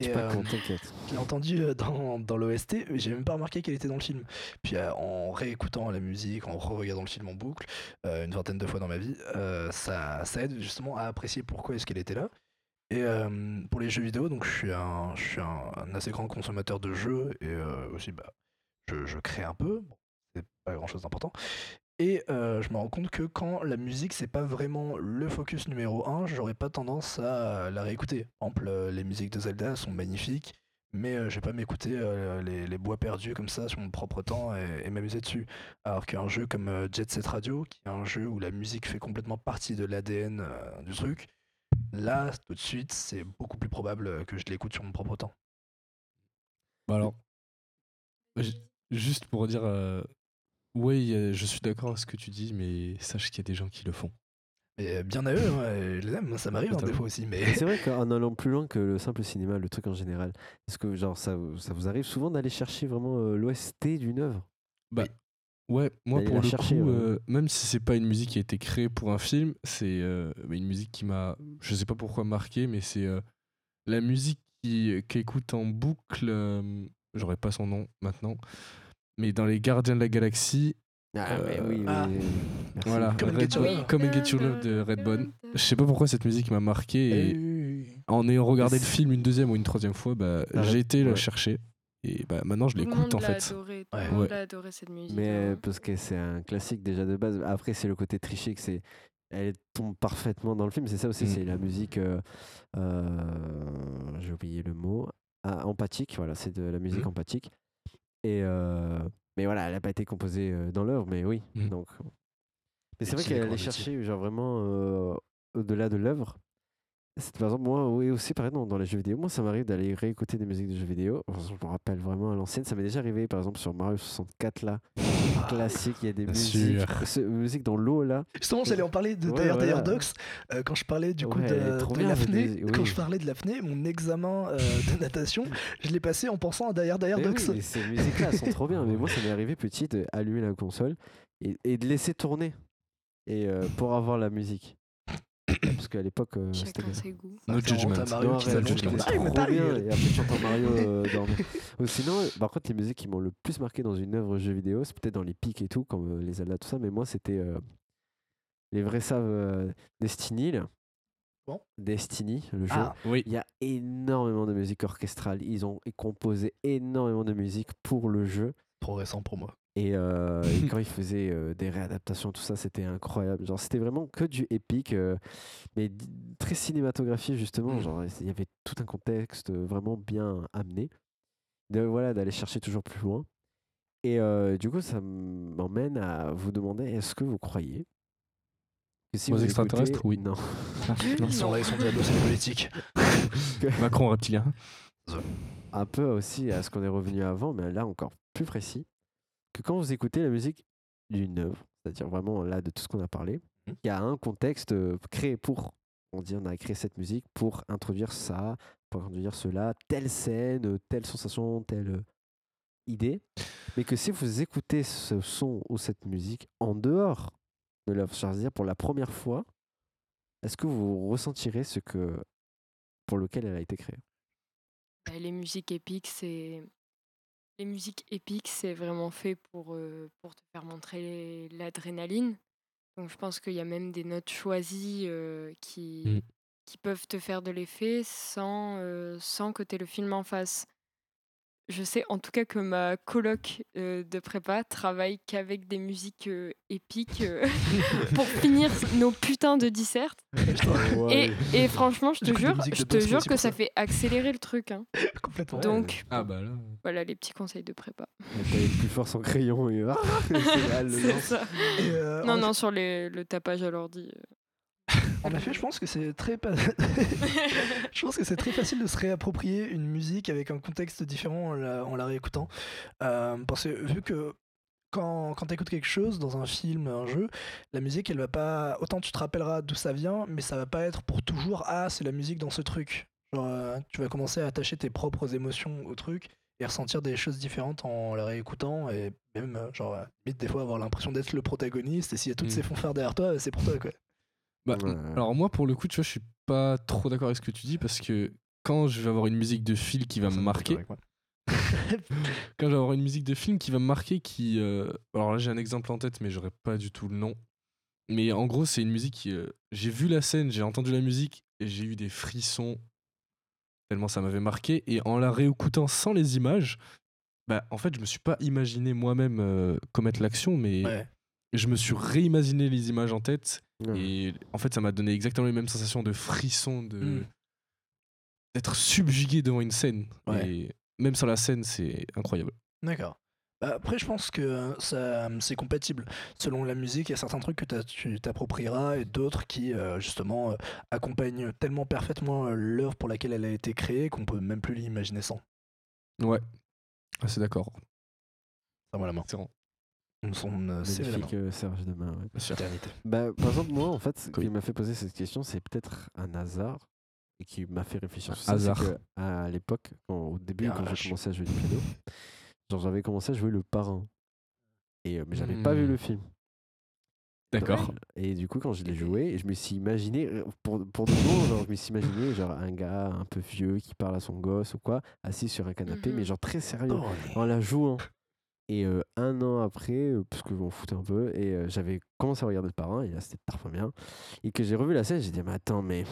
Et, pas euh, con, t'inquiète. je l'ai entendu euh, dans, dans l'OST, mais j'ai même pas remarqué qu'elle était dans le film. Puis euh, en réécoutant la musique, en re-regardant le film en boucle, euh, une vingtaine de fois dans ma vie, euh, ça, ça aide justement à apprécier pourquoi est-ce qu'elle était là. Et euh, pour les jeux vidéo, donc je suis un, je suis un, assez grand consommateur de jeux et euh, aussi bah, je, crée un peu. Bon, c'est pas grand chose d'important. Et euh, je me rends compte que quand la musique, c'est pas vraiment le focus numéro un, j'aurais pas tendance à la réécouter. Par exemple, euh, les musiques de Zelda sont magnifiques, mais euh, je vais pas m'écouter les, les bois perdus comme ça sur mon propre temps et, m'amuser dessus. Alors qu'un jeu comme Jet Set Radio, qui est un jeu où la musique fait complètement partie de l'ADN du truc, là, tout de suite, c'est beaucoup plus probable que je l'écoute sur mon propre temps. Bah alors, juste pour dire, euh, oui, je suis d'accord avec ce que tu dis, mais sache qu'il y a des gens qui le font. Et bien à eux, hein, je les aime, ça m'arrive hein, des fois aussi, mais... Mais C'est vrai qu'en allant plus loin que le simple cinéma, le truc en général, est-ce que genre ça, ça vous arrive souvent d'aller chercher vraiment euh, l'OST d'une œuvre? Bah, ouais, moi pour la le chercher, coup, ouais. euh, même si c'est pas une musique qui a été créée pour un film, c'est euh, une musique qui m'a, je sais pas pourquoi marqué, mais c'est euh, la musique qui qu'écoute en boucle. euh, J'aurais pas son nom maintenant, mais dans les Gardiens de la Galaxie. Ah, mais oui, Ah. oui, merci. Voilà, Come and Get Your Love. Come and Get Your Love de Redbone. Je sais pas pourquoi cette musique m'a marqué et en ayant regardé le film une deuxième ou une troisième fois, bah, Ah, j'ai été la ouais. chercher et bah, maintenant je l'écoute en fait. adoré, tout Ouais. le monde Ouais. l'a adoré cette musique. Mais hein. euh, parce que c'est un classique déjà de base. Après, c'est le côté triché que c'est. Elle tombe parfaitement dans le film. C'est ça aussi, Mm. c'est la musique. euh, euh, J'ai oublié le mot. Ah, empathique, voilà, c'est de la musique Mm. empathique. Et euh, mais voilà, elle n'a pas été composée dans l'œuvre, mais oui. Mm. Donc, mais c'est vrai qu'elle allait chercher genre vraiment euh, au-delà de l'œuvre. C'est par exemple moi, oui aussi pareil dans, dans les jeux vidéo. Moi, ça m'arrive d'aller réécouter des musiques de jeux vidéo. Enfin, je me rappelle vraiment à l'ancienne. Ça m'est déjà arrivé, par exemple sur Mario 64 là, classique. Il y a des musiques, sûr. ce- musiques dans l'eau là. Justement, j'allais en parler de Ouais, d'ailleurs voilà. d'ailleurs Docs euh, quand je parlais du coup Ouais, de, de l'apnée. Quand je parlais de l'apnée, mon examen euh, de natation, je l'ai passé en pensant à d'ailleurs d'ailleurs Docs. oui, ces musiques-là elles sont trop bien. Mais moi, ça m'est arrivé petit d'allumer la console et, et de laisser tourner et euh, pour avoir la musique. Parce qu'à l'époque, euh, c'était Chacun comme ça. ses goûts. No judgment. Mario qui. Ah. Et après, tu entends Mario euh, dormir. Ou sinon, euh, par contre, les musiques qui m'ont le plus marqué dans une œuvre jeu vidéo, c'est peut-être dans les pics et tout, comme euh, les Zelda, tout ça, mais moi, c'était les vrais savent Destiny. là. Bon. Destiny, le jeu. Ah, Oui. Il y a énormément de musique orchestrale. Ils ont composé énormément de musique pour le jeu. Trop récent pour moi. Et, euh, et quand il faisait euh, des réadaptations, tout ça, c'était incroyable. Genre, c'était vraiment que du épique, euh, mais très cinématographique justement. Mm. Genre, il y avait tout un contexte vraiment bien amené. De, voilà, d'aller chercher toujours plus loin. Et euh, du coup, ça m'emmène à vous demander est-ce que vous croyez que si Aux vous extraterrestres, écoutez- oui. Non. Ils sont là, ils sont les politiques. Macron reptilien. un peu aussi à ce qu'on est revenu avant, mais là encore plus précis, que quand vous écoutez la musique d'une œuvre, c'est-à-dire vraiment là de tout ce qu'on a parlé, Mhm. il y a un contexte euh, créé pour, on dit on a créé cette musique pour introduire ça, pour introduire cela, telle scène, euh, telle sensation, telle euh, idée, mais que si vous écoutez ce son ou cette musique en dehors de l'œuvre, c'est-à-dire pour la première fois, est-ce que vous ressentirez ce que pour lequel elle a été créée? Bah, les musiques épiques, c'est les musiques épiques, c'est vraiment fait pour, euh, pour te faire montrer l'adrénaline. Donc je pense qu'il y a même des notes choisies euh, qui, Mm. qui peuvent te faire de l'effet sans, euh, sans que tu aies le film en face. Je sais en tout cas que ma coloc euh, de prépa travaille qu'avec des musiques euh, épiques euh, pour finir nos putains de dissertes. Et, et franchement, je te jure, je te jure que ça ça. fait accélérer le truc. hein. Complètement. Donc, Ah bah là. voilà les petits conseils de prépa. T'avais plus fort son crayon et ah, c'est là, le C'est lance. ça. Et, euh, Non, non, sur les, le tapage à l'ordi. euh. En effet, je pense que c'est très pas- je pense que c'est très facile de se réapproprier une musique avec un contexte différent en la, en la réécoutant. Euh, parce que vu que quand, quand tu écoutes quelque chose dans un film, un jeu, la musique, elle va pas. Autant tu te rappelleras d'où ça vient, mais ça va pas être pour toujours Ah, c'est la musique dans ce truc. Genre, euh, tu vas commencer à attacher tes propres émotions au truc et ressentir des choses différentes en la réécoutant et même, euh, genre, limite, des fois avoir l'impression d'être le protagoniste et s'il y a toutes ces fanfares derrière toi, c'est pour toi, quoi. Bah, Ouais. Alors moi, pour le coup, tu vois, je suis pas trop d'accord avec ce que tu dis parce que quand je vais avoir une musique de film qui va me marquer, quand je vais avoir une musique de film qui va me marquer, qui, euh, alors là j'ai un exemple en tête, mais j'aurais pas du tout le nom. Mais en gros, c'est une musique qui, euh, j'ai vu la scène, j'ai entendu la musique et j'ai eu des frissons tellement ça m'avait marqué. Et en la réécoutant sans les images, bah en fait, je me suis pas imaginé moi-même euh, commettre l'action, mais Ouais. Je me suis réimaginé les images en tête Ouais. et en fait, ça m'a donné exactement les mêmes sensations de frisson, de Mm. d'être subjugué devant une scène. Ouais. Et même sans la scène, c'est incroyable. D'accord. Bah, après, je pense que euh, ça, c'est compatible. Selon la musique, il y a certains trucs que t'as- tu t'approprieras et d'autres qui, euh, justement, euh, accompagnent tellement parfaitement euh, l'œuvre pour laquelle elle a été créée qu'on peut même plus l'imaginer sans. Ouais, Ah, c'est d'accord. Serre-moi la main. Excellent. On s'en euh, euh, Serge de main. ouais. Bah, par exemple, moi, en fait, ce qui m'a fait poser cette question, c'est peut-être un hasard et qui m'a fait réfléchir sur ça. hasard. c'est que à l'époque, au début, quand j'ai commencé à jouer du piano, genre j'avais commencé à jouer le parrain. Et, euh, mais j'avais pas vu Hmm. le film. D'accord. Et du coup, quand je l'ai joué, je me suis imaginé, euh, pour, pour de bon, genre, je me suis imaginé genre un gars un peu vieux qui parle à son gosse ou quoi, assis sur un canapé, Mhm. mais genre très sérieux, Oh, en la jouant. Et euh, un an après, euh, parce que je m'en foutais un peu, et euh, j'avais commencé à regarder le parrain, et là c'était parfait bien, et que j'ai revu la scène, j'ai dit, mais attends, mais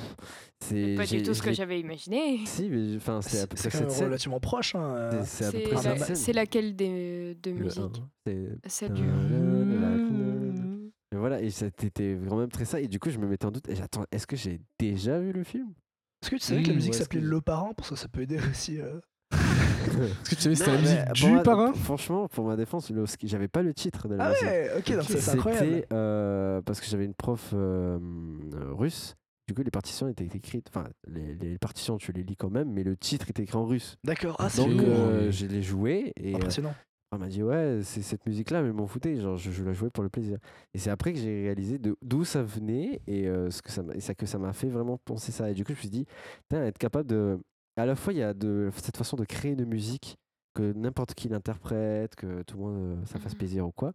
c'est. Pas du tout ce que j'avais imaginé. Si, mais enfin, c'est à peu C'est près scène. relativement proche. Hein, euh. C'est- C'est à peu C'est près la- cette c'est laquelle des, de musique? c'est- Celle du. Et voilà, et c'était quand même très ça. Et du coup, je me mettais en doute. Et j'attends, est-ce que j'ai déjà vu le film? Est-ce que tu savais que la musique s'appelait que- Le Parent Parce que ça peut aider aussi. Est-ce que tu savais que c'était la musique du ma- parrain Franchement, pour ma défense, le ski- j'avais pas le titre de la Ah musique. ouais, ok, donc ça, c'est incroyable. C'était euh, parce que j'avais une prof euh, russe. Du coup, les partitions étaient écrites. Enfin, les, les partitions, tu les lis quand même, mais le titre était écrit en russe. D'accord, ah, c'est Donc, euh, je l'ai joué et euh, impressionnant. elle m'a dit ouais, c'est cette musique-là, mais m'en foutais. Genre, je, je la jouais pour le plaisir. Et c'est après que j'ai réalisé d'où ça venait et euh, ce que ça, m'a- et ça que ça m'a fait vraiment penser ça. Et du coup, je me suis dit, être capable de. À la fois, il y a de cette façon de créer une musique que n'importe qui l'interprète, que tout le monde euh, ça fasse Mhm. plaisir ou quoi,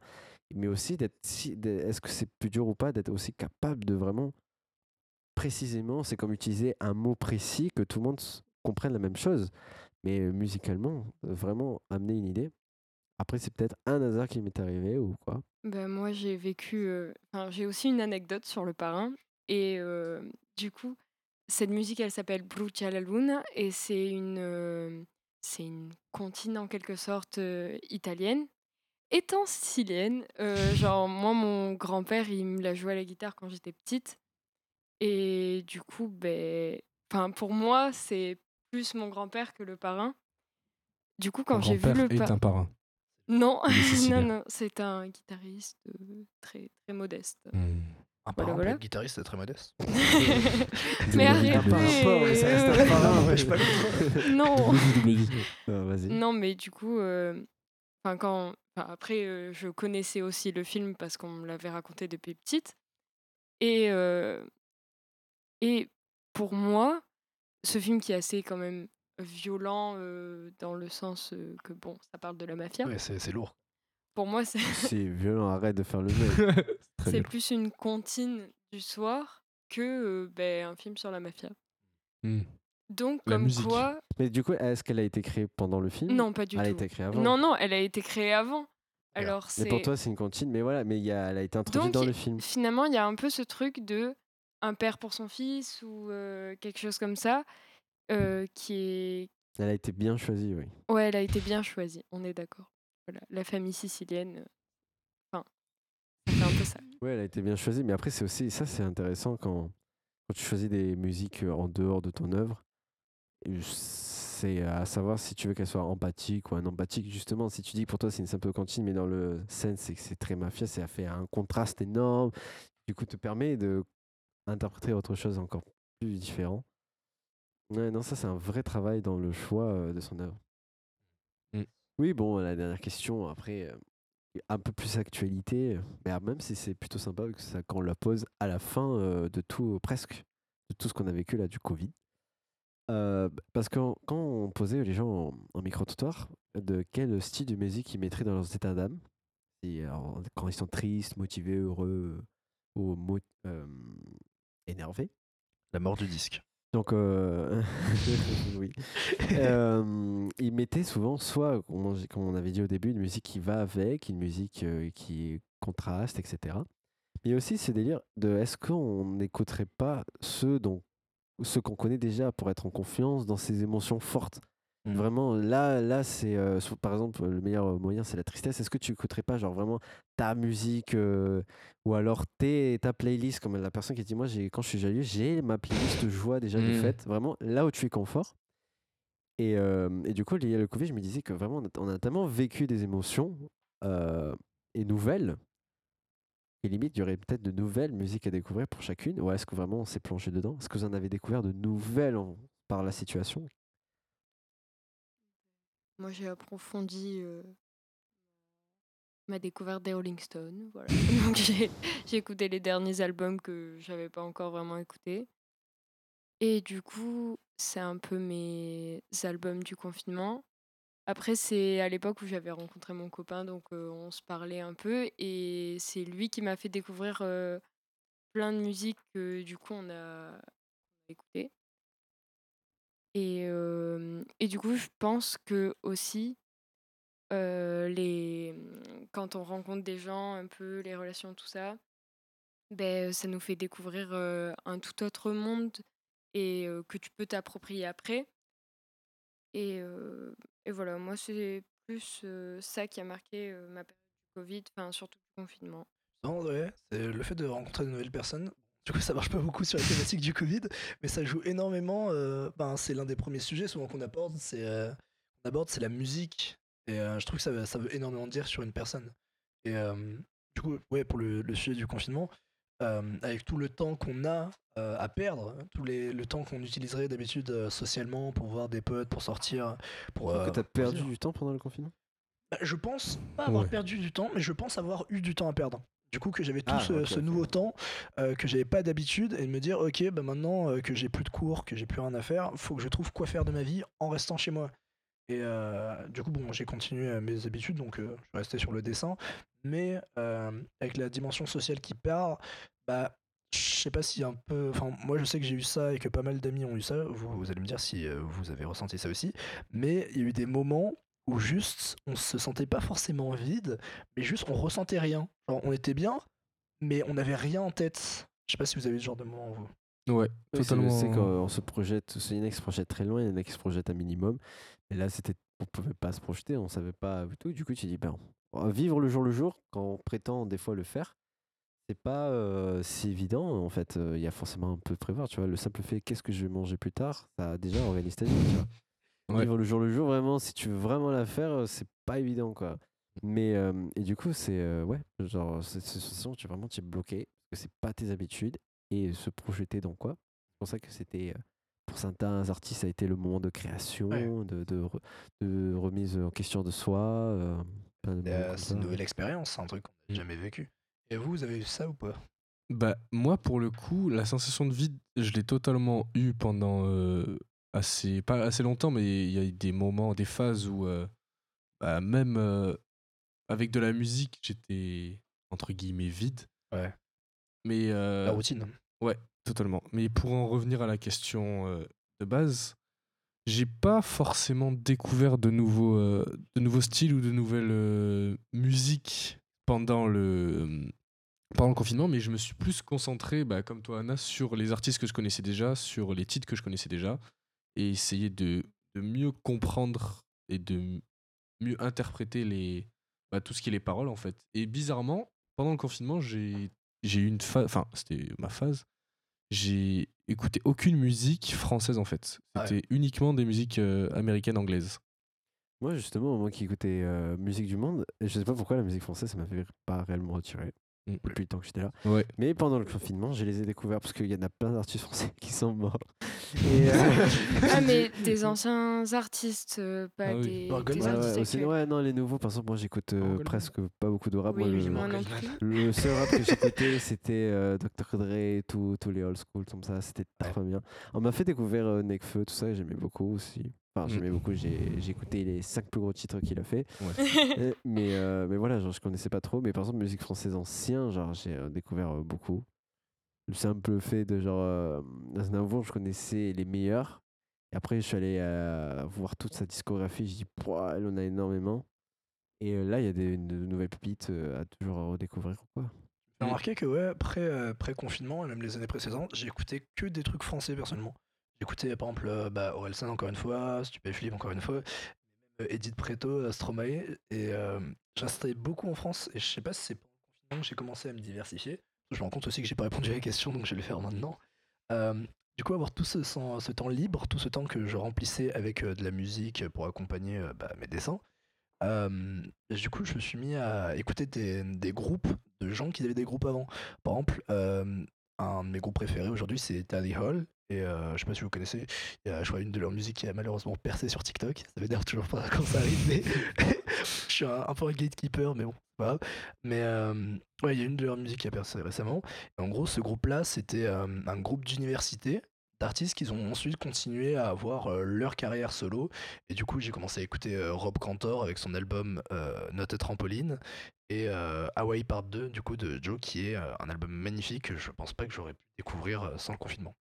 mais aussi d'être. Si, d'être- Est-ce que c'est plus dur ou pas d'être aussi capable de vraiment précisément, c'est comme utiliser un mot précis que tout le monde comprenne la même chose, mais euh, musicalement, euh, vraiment amener une idée. Après, c'est peut-être un hasard qui m'est arrivé ou quoi. Bah, moi, j'ai vécu. euh, j'ai aussi une anecdote sur le parrain. Et euh, du coup, cette musique, elle s'appelle Brucia la Luna. Et c'est une, euh, c'est une comptine en quelque sorte euh, italienne. étant sicilienne, euh, genre moi mon grand-père il me l'a joué à la guitare quand j'étais petite et du coup ben pour moi c'est plus mon grand-père que le parrain. Du coup quand j'ai vu le grand-père est un parrain. Non, non non, c'est un guitariste très très modeste. Hmm. Un Voilà, parrain, voilà. pour être guitariste, c'est très modeste. Mais arrêtez. un. Non. Non, mais du coup, euh, enfin quand, après, euh, je connaissais aussi le film parce qu'on me l'avait raconté depuis petite. Et, euh, et pour moi, ce film qui est assez quand même violent euh, dans le sens que, bon, ça parle de la mafia. Ouais, c'est lourd. Pour moi, c'est C'est violent, arrête de faire le jeu. C'est plus une comptine du soir que ben, un film sur la mafia. Hmm. Donc, La comme musique. quoi. Mais du coup, est-ce qu'elle a été créée pendant le film? Non, pas du Elle a tout. été créée avant? Non, non, elle a été créée avant. Alors, Mais pour c'est. toi, c'est une cantine, mais voilà, mais y a, elle a été introduite Donc, dans le film. finalement, il y a un peu ce truc de un père pour son fils ou euh, quelque chose comme ça, euh, qui est. Elle a été bien choisie, oui. Ouais, elle a été bien choisie, on est d'accord. Voilà, la famille sicilienne. euh, Enfin, ça fait un peu ça. Ouais, elle a été bien choisie, mais après, c'est aussi, ça, c'est intéressant quand, quand tu choisis des musiques euh, en dehors de ton œuvre. C'est à savoir si tu veux qu'elle soit empathique ou empathique Justement, si tu dis que pour toi c'est une simple cantine, mais dans le scène c'est que c'est très mafia, ça fait un contraste énorme. Du coup, te permet de interpréter autre chose encore plus différent. Ouais, non, ça c'est un vrai travail dans le choix euh, de son œuvre. Mm. Oui, bon, la dernière question, après, euh, un peu plus actualité, euh, mais ah, même si c'est plutôt sympa que ça, quand on la pose à la fin euh, de tout, presque, de tout ce qu'on a vécu là du Covid. Euh, parce que quand on posait les gens en, micro-trottoir de quel style de musique ils mettraient dans leurs états d'âme, quand ils sont tristes, motivés, heureux ou euh, énervés. La mort du disque. Donc, euh, oui. Euh, ils mettaient souvent, soit, comme on, avait dit au début, une musique qui va avec, une musique euh, qui contraste, etc. Mais il aussi ce délire de est-ce qu'on n'écouterait pas ceux, dont, ceux qu'on connaît déjà pour être en confiance dans ces émotions fortes? Vraiment, là, là c'est euh, par exemple le meilleur moyen, c'est la tristesse. Est-ce que tu écouterais pas, genre vraiment ta musique euh, ou alors tes, ta playlist, comme la personne qui dit Moi, j'ai, quand je suis joyeux, j'ai ma playlist de joie déjà de Mm. fête, vraiment là où tu es confort. Et, euh, et du coup, lié à le Covid, je me disais que vraiment, on a, on a tellement vécu des émotions euh, et nouvelles. Et limite, il y aurait peut-être de nouvelles musiques à découvrir pour chacune. Ou est-ce que vraiment on s'est plongé dedans? Est-ce que vous en avez découvert de nouvelles en- par la situation? Moi, j'ai approfondi euh, ma découverte des Rolling Stones. Voilà. Donc, j'ai j'ai écouté les derniers albums que j'avais pas encore vraiment écoutés. Et du coup, c'est un peu mes albums du confinement. Après, c'est à l'époque où j'avais rencontré mon copain, donc euh, on se parlait un peu. Et c'est lui qui m'a fait découvrir euh, plein de musiques que du coup on a, on a écoutées. Et, et du coup, je pense que aussi, les, quand on rencontre des gens, un peu les relations, tout ça, ben, ça nous fait découvrir un tout autre monde et que tu peux t'approprier après. Et, et voilà, moi, c'est plus ça qui a marqué ma période du Covid, surtout du confinement. Non, ouais, c'est le fait de rencontrer de nouvelles personnes. Du coup, ça marche pas beaucoup sur la thématique du Covid, mais ça joue énormément. euh, ben, c'est l'un des premiers sujets souvent qu'on aborde, c'est euh, aborde, c'est la musique. Et euh, je trouve que ça, veut- ça veut énormément dire sur une personne. Et du coup, ouais, pour le, le sujet du confinement, avec tout le temps qu'on a à perdre, tout les, le temps qu'on utiliserait d'habitude socialement pour voir des potes, pour sortir, pour. Que tu as pour perdu du temps pendant le confinement? Bah, Je pense pas avoir Ouais. perdu du temps, mais je pense avoir eu du temps à perdre. Du coup, que j'avais tout Ah, ce, ok, ce nouveau temps euh, que j'avais pas d'habitude et de me dire, ok, bah maintenant euh, que j'ai plus de cours, que j'ai plus rien à faire, faut que je trouve quoi faire de ma vie en restant chez moi. Et euh, du coup, bon, j'ai continué euh, mes habitudes, donc euh, je resté sur le dessin, mais euh, avec la dimension sociale qui part, bah, je sais pas si un peu. Enfin, moi, je sais que j'ai eu ça et que pas mal d'amis ont eu ça. Vous, vous allez me dire si euh, vous avez ressenti ça aussi. Mais il y a eu des moments où juste on se sentait pas forcément vide, mais juste on ressentait rien. Genre, on était bien, mais on n'avait rien en tête. Je sais pas si vous avez ce genre de moment vous. Ouais, Oui, totalement. C'est quand on se projette, il y en a qui se projettent très loin, il y en a qui se projettent un minimum. Et là, c'était, on pouvait pas se projeter, on savait pas tout. Du coup, tu dis, ben, vivre le jour le jour, quand on prétend des fois le faire, c'est pas euh, si évident. En fait, Euh, il y a forcément un peu de prévoir. Tu vois, le simple fait qu'est-ce que je vais manger plus tard, ça déjà organise ta vie. Tu vois. Ouais. Vivre le jour le jour, vraiment, si tu veux vraiment la faire, c'est pas évident, quoi. Mais euh, et du coup, c'est euh, ouais, genre cette sensation, tu vraiment tu es bloqué parce que c'est pas tes habitudes et se projeter dans quoi? C'est pour ça que c'était pour certains artistes, ça a été le moment de création, de, de, re- de remise en question de soi. euh, Euh, c'est une nouvelle expérience, c'est un truc qu'on n'a jamais vécu. Et vous, vous avez eu ça ou pas? Bah, moi, pour le coup, la sensation de vide, je l'ai totalement eu pendant euh, assez, pas assez longtemps, mais il y a eu des moments, des phases où, euh, bah, même euh, avec de la musique, j'étais entre guillemets vide. Ouais. Mais. euh, La routine. Ouais, totalement. Mais pour en revenir à la question de base, j'ai pas forcément découvert de nouveaux, de nouveaux styles ou de nouvelles musiques pendant le, pendant le confinement, mais je me suis plus concentré, bah, comme toi Anna, sur les artistes que je connaissais déjà, sur les titres que je connaissais déjà, et essayer de, de mieux comprendre et de mieux interpréter les, bah, tout ce qui est les paroles en fait. Et bizarrement, pendant le confinement, j'ai eu une phase, enfin c'était ma phase, j'ai écouté aucune musique française en fait. C'était uniquement des musiques euh, américaines, anglaises. Moi, justement, moi qui écoutais euh, musique du monde, je sais pas pourquoi la musique française, ça m'avait pas réellement retiré depuis le temps que j'étais là. Ouais. Mais pendant le confinement, je les ai découverts parce qu'il y en a plein d'artistes français qui sont morts. Et, euh, Ah, mais des anciens artistes, euh, pas Ah oui. des, Ouais, des ouais, artistes aussi- actuels. ouais, non, les nouveaux, par exemple, moi j'écoute euh, presque pas beaucoup de rap. Oui, moi, oui, le, seul rap que j'écoutais, c'était euh, Dr. Dre tous les old school, comme ça, c'était très bien. On m'a fait découvrir euh, Nekfeu, tout ça, et j'aimais beaucoup aussi. Enfin, j'aimais Mm. beaucoup, j'ai écouté les 5 plus gros titres qu'il a fait. Ouais. Et- mais, euh, mais voilà, genre, je connaissais pas trop. Mais par exemple, musique française ancien, genre, j'ai euh, découvert euh, beaucoup. Le simple fait de genre euh, Aznavour, je connaissais les meilleurs. Et après, je suis allé euh, voir toute sa discographie. Je dis, elle en a énormément. Et euh, là, il y a des, de nouvelles pépites euh, à toujours redécouvrir. Quoi. J'ai remarqué que ouais, après, euh, pré-confinement, et même les années précédentes, j'ai écouté que des trucs français personnellement. Écouté par exemple euh, bah, encore une fois, Stupéflip encore une fois, euh, Edith Preto, Stromae, et euh, j'installais beaucoup en France, et je sais pas si c'est pendant le que j'ai commencé à me diversifier. Je me rends compte aussi que j'ai pas répondu à la question, donc je vais le faire maintenant. Du coup, avoir tout ce, temps libre, tout ce temps que je remplissais avec de la musique pour accompagner bah, mes dessins, du coup, je me suis mis à écouter des, groupes de gens qui avaient des groupes avant. Par exemple, un de mes groupes préférés aujourd'hui, c'est Tally Hall. Et euh, je sais pas si vous connaissez, il y a, je crois, une de leurs musiques qui a malheureusement percé sur TikTok. Ça veut dire toujours pas quand ça arrive, mais je suis un, peu un gatekeeper, mais bon, grave. Mais euh, ouais, il y a une de leurs musiques qui a percé récemment. En gros, ce groupe-là, c'était euh, un groupe d'université d'artistes qui ont ensuite continué à avoir euh, leur carrière solo. Et du coup, j'ai commencé à écouter euh, Rob Cantor avec son album Note Trampoline et euh, Hawaii Part 2 du coup de Joe qui est euh, un album magnifique que je pense pas que j'aurais pu découvrir euh, sans le confinement.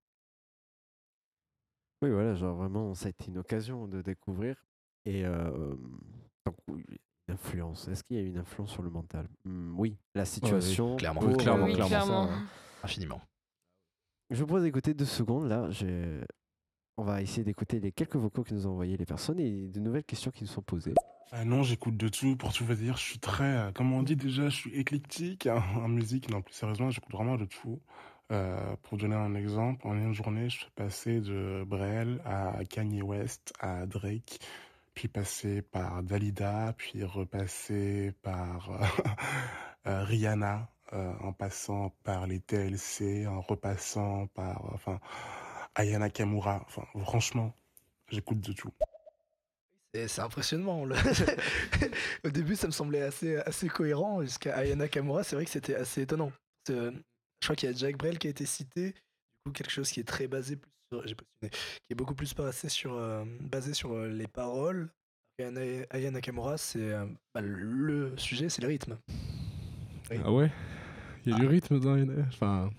Oui, voilà, genre vraiment, ça a été une occasion de découvrir. Et euh, donc, influence. Est-ce qu'il y a eu une influence sur le mental? Hmm, Oui, la situation. clairement. pour, Oui, clairement, clairement. ça, Infiniment. Je vous propose d'écouter deux secondes là. j'ai- On va essayer d'écouter les quelques vocaux que nous ont envoyés les personnes et de nouvelles questions qui nous sont posées. Ah non, j'écoute de tout. Pour tout vous dire, je suis très, euh, comme on dit déjà, je suis éclectique hein, en musique. Non, plus sérieusement, j'écoute vraiment de tout. Euh, pour donner un exemple, en une journée, je suis passé de Brel à Kanye West à Drake, puis passé par Dalida, puis repassé par euh, Rihanna, en passant par les TLC, en repassant par, enfin, Ayana Kamura. Enfin, franchement, j'écoute de tout. Et c'est impressionnant. le- Au début, ça me semblait assez, assez cohérent. Jusqu'à Ayana Kamura, c'est vrai que c'était assez étonnant. Je crois qu'il y a Jack Brel qui a été cité. Du coup, quelque chose qui est très basé plus sur. J'ai pas souvenir, qui est beaucoup plus basé sur, euh, basé sur euh, les paroles. Ayana, Aya Nakamura, c'est euh, bah, le sujet, c'est le rythme. Ah ouais? Il y a du rythme dans une... Enfin,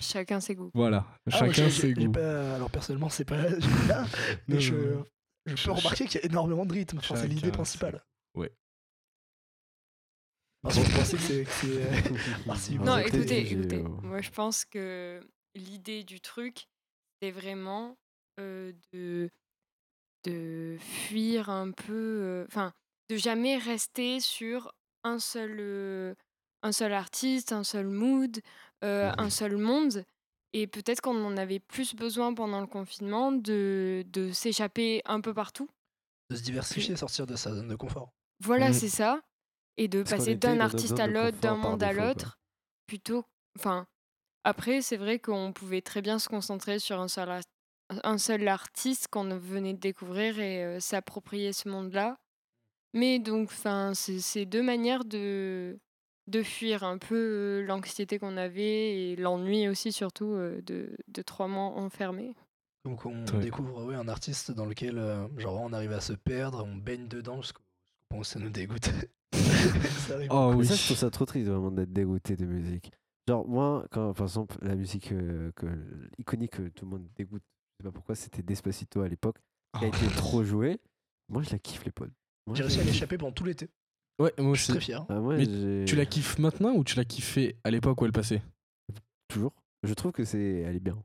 Chacun ses goûts. voilà, Ah, chacun ses goûts. pas- alors personnellement, c'est pas mais je. je peux remarquer qu'il y a énormément de rythme. Enfin, c'est l'idée principale. Ouais. Parce que vous pensez que c'est. que c'est, euh, vous Non, écoutez, écoutez. euh, Moi, je pense que l'idée du truc, c'est vraiment euh, de, de fuir un peu. euh, Enfin, de jamais rester sur un seul, euh, un seul artiste, un seul mood, euh, un seul monde. Et peut-être qu'on en avait plus besoin pendant le confinement de, de s'échapper un peu partout. De se diversifier, sortir de sa zone de confort. Voilà, Mm. c'est ça. Et de Parce passer d'un artiste à l'autre, d'un monde à l'autre, plutôt. Enfin, après, c'est vrai qu'on pouvait très bien se concentrer sur un seul, un seul artiste qu'on venait de découvrir et euh, s'approprier ce monde-là. Mais donc, enfin, c'est deux manières de, de fuir un peu l'anxiété qu'on avait et l'ennui aussi, surtout, de, de trois mois enfermés. Donc on découvre ouais, un artiste dans lequel euh, genre on arrive à se perdre, on baigne dedans jusqu'au jusqu'au où ça nous dégoûte. Ça Oh oui. ça, je trouve ça trop triste vraiment d'être dégoûté de musique. Genre, moi, quand, par exemple, la musique euh, que, iconique que tout le monde dégoûte, je sais pas pourquoi, c'était Despacito à l'époque, qui a Oh. été trop joué. Moi, je la kiffe, les potes. J'ai réussi à l'échapper pendant tout l'été. Ouais, moi Je suis très fier. Ah, Mais Tu la kiffes maintenant ou tu l'as kiffé à l'époque où elle passait? Toujours. Je trouve que c'est, elle est bien.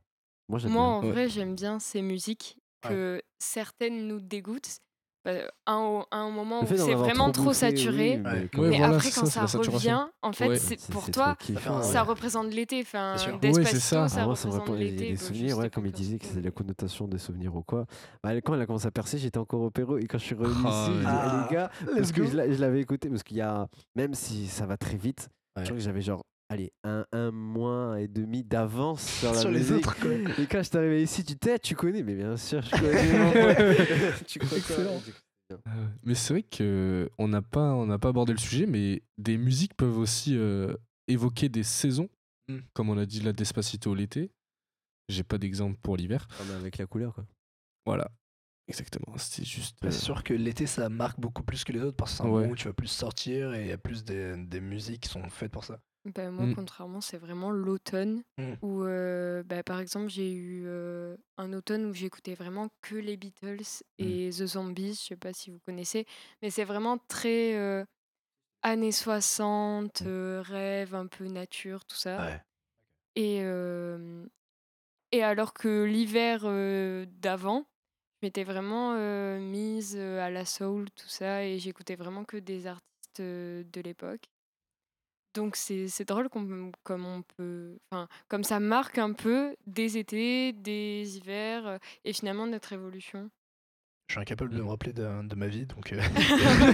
Moi, j'aime Moi, bien. en Ouais. vrai, j'aime bien ces musiques que certaines nous dégoûtent. Bah, un, un moment où c'est vraiment trop trop bouffé, oui, saturé. mais Ouais. voilà, après, quand ça, revient, en fait, Ouais. c'est C'est- pour c'est toi, kiffant, ouais. ça représente l'été. Enfin, Ouais, c'est ça. ça Ah, moi, ça me représente rappelle- il y a l'été. des souvenirs, ouais, comme il disait que c'est la connotation des souvenirs ou quoi. Bah, quand elle a commencé à percer, j'étais encore au Pérou et quand je suis revenu Ah, ici, j'ai les gars, Let's parce que je l'a- je l'avais écouté, parce qu'il y a, même si ça va très vite, je crois que j'avais genre, allez, un, un mois et demi d'avance sur la Sur les musique. autres, quoi. Et quand je suis arrivé ici, tu t'es, tu connais, mais bien sûr, je connais. tu crois Excellent. C'est. Ah. Mais c'est vrai que on n'a pas, on n'a pas abordé le sujet, mais des musiques peuvent aussi euh, évoquer des saisons, Mm. comme on a dit la Despacito l'été. J'ai pas d'exemple pour l'hiver. Ah, mais avec la couleur, quoi. Voilà, exactement. C'était juste. Bah, euh, c'est sûr que l'été ça marque beaucoup plus que les autres parce que c'est un Ouais. moment où tu vas plus sortir et il y a plus des, des musiques qui sont faites pour ça. Bah, moi, Mm. contrairement, c'est vraiment l'automne Mm. où, euh, bah, par exemple, j'ai eu euh, un automne où j'écoutais vraiment que les Beatles et The Zombies. Je sais pas si vous connaissez, mais c'est vraiment très euh, années 60, euh, rêve, un peu nature, tout ça. Ouais. Et, et alors que l'hiver d'avant, je m'étais vraiment mise à la soul, tout ça, et j'écoutais vraiment que des artistes de l'époque. Donc c'est c'est drôle qu'on- comme on peut, enfin comme ça marque un peu des étés, des hivers euh, et finalement notre évolution. Je suis incapable de me rappeler de, de ma vie donc euh,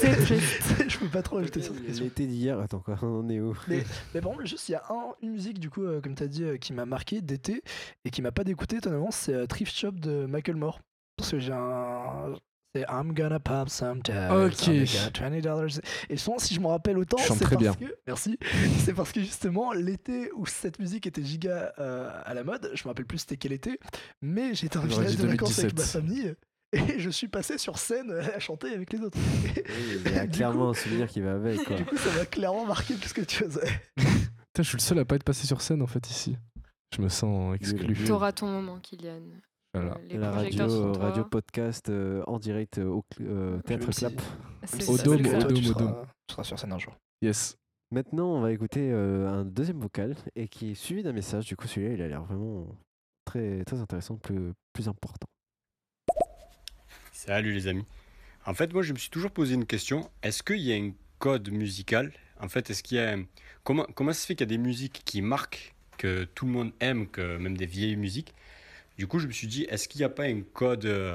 C'est triste. je peux pas trop ajouter sur cette question. L'été d'hier, attends, quoi, on est où? Mais, mais par contre, juste il y a un- une musique du coup, euh, comme tu as dit, euh, qui m'a marqué d'été et qui m'a pas dégoûté étonnamment, c'est euh, Thrift Shop de Michael Moore. Parce que j'ai un. C'est I'm gonna pop some tags, Ok. $20. Et souvent, si je me rappelle autant, c'est très parce bien. que. Merci. C'est parce que justement, l'été où cette musique était giga euh, à la mode, je me rappelle plus c'était quel été, mais j'étais en village de vacances avec ma 2017. famille. Et je suis passé sur scène à chanter avec les autres. Il y a clairement coup- un souvenir qui va avec, quoi. Du coup, ça m'a clairement marqué plus que tu faisais. Putain, je suis le seul à pas être passé sur scène en fait ici. Je me sens exclu. T'auras ton moment, Kylian. Voilà. Euh, les la radio, toi. radio podcast euh, en direct euh, au euh, Théâtre Clap. Au ça, dôme, au dôme, tu, au dôme. seras, tu seras sur scène un jour. Yes. Maintenant, on va écouter euh, un deuxième vocal et qui est suivi d'un message. Du coup, celui-là, il a l'air vraiment très, très intéressant, plus, plus important. Salut les amis. En fait, moi, je me suis toujours posé une question. Est-ce qu'il y a un code musical? En fait, est-ce qu'il y a un- comment comment ça se fait qu'il y a des musiques qui marquent, que tout le monde aime, que même des vieilles musiques? Du coup, je me suis dit, est-ce qu'il n'y a pas un code euh,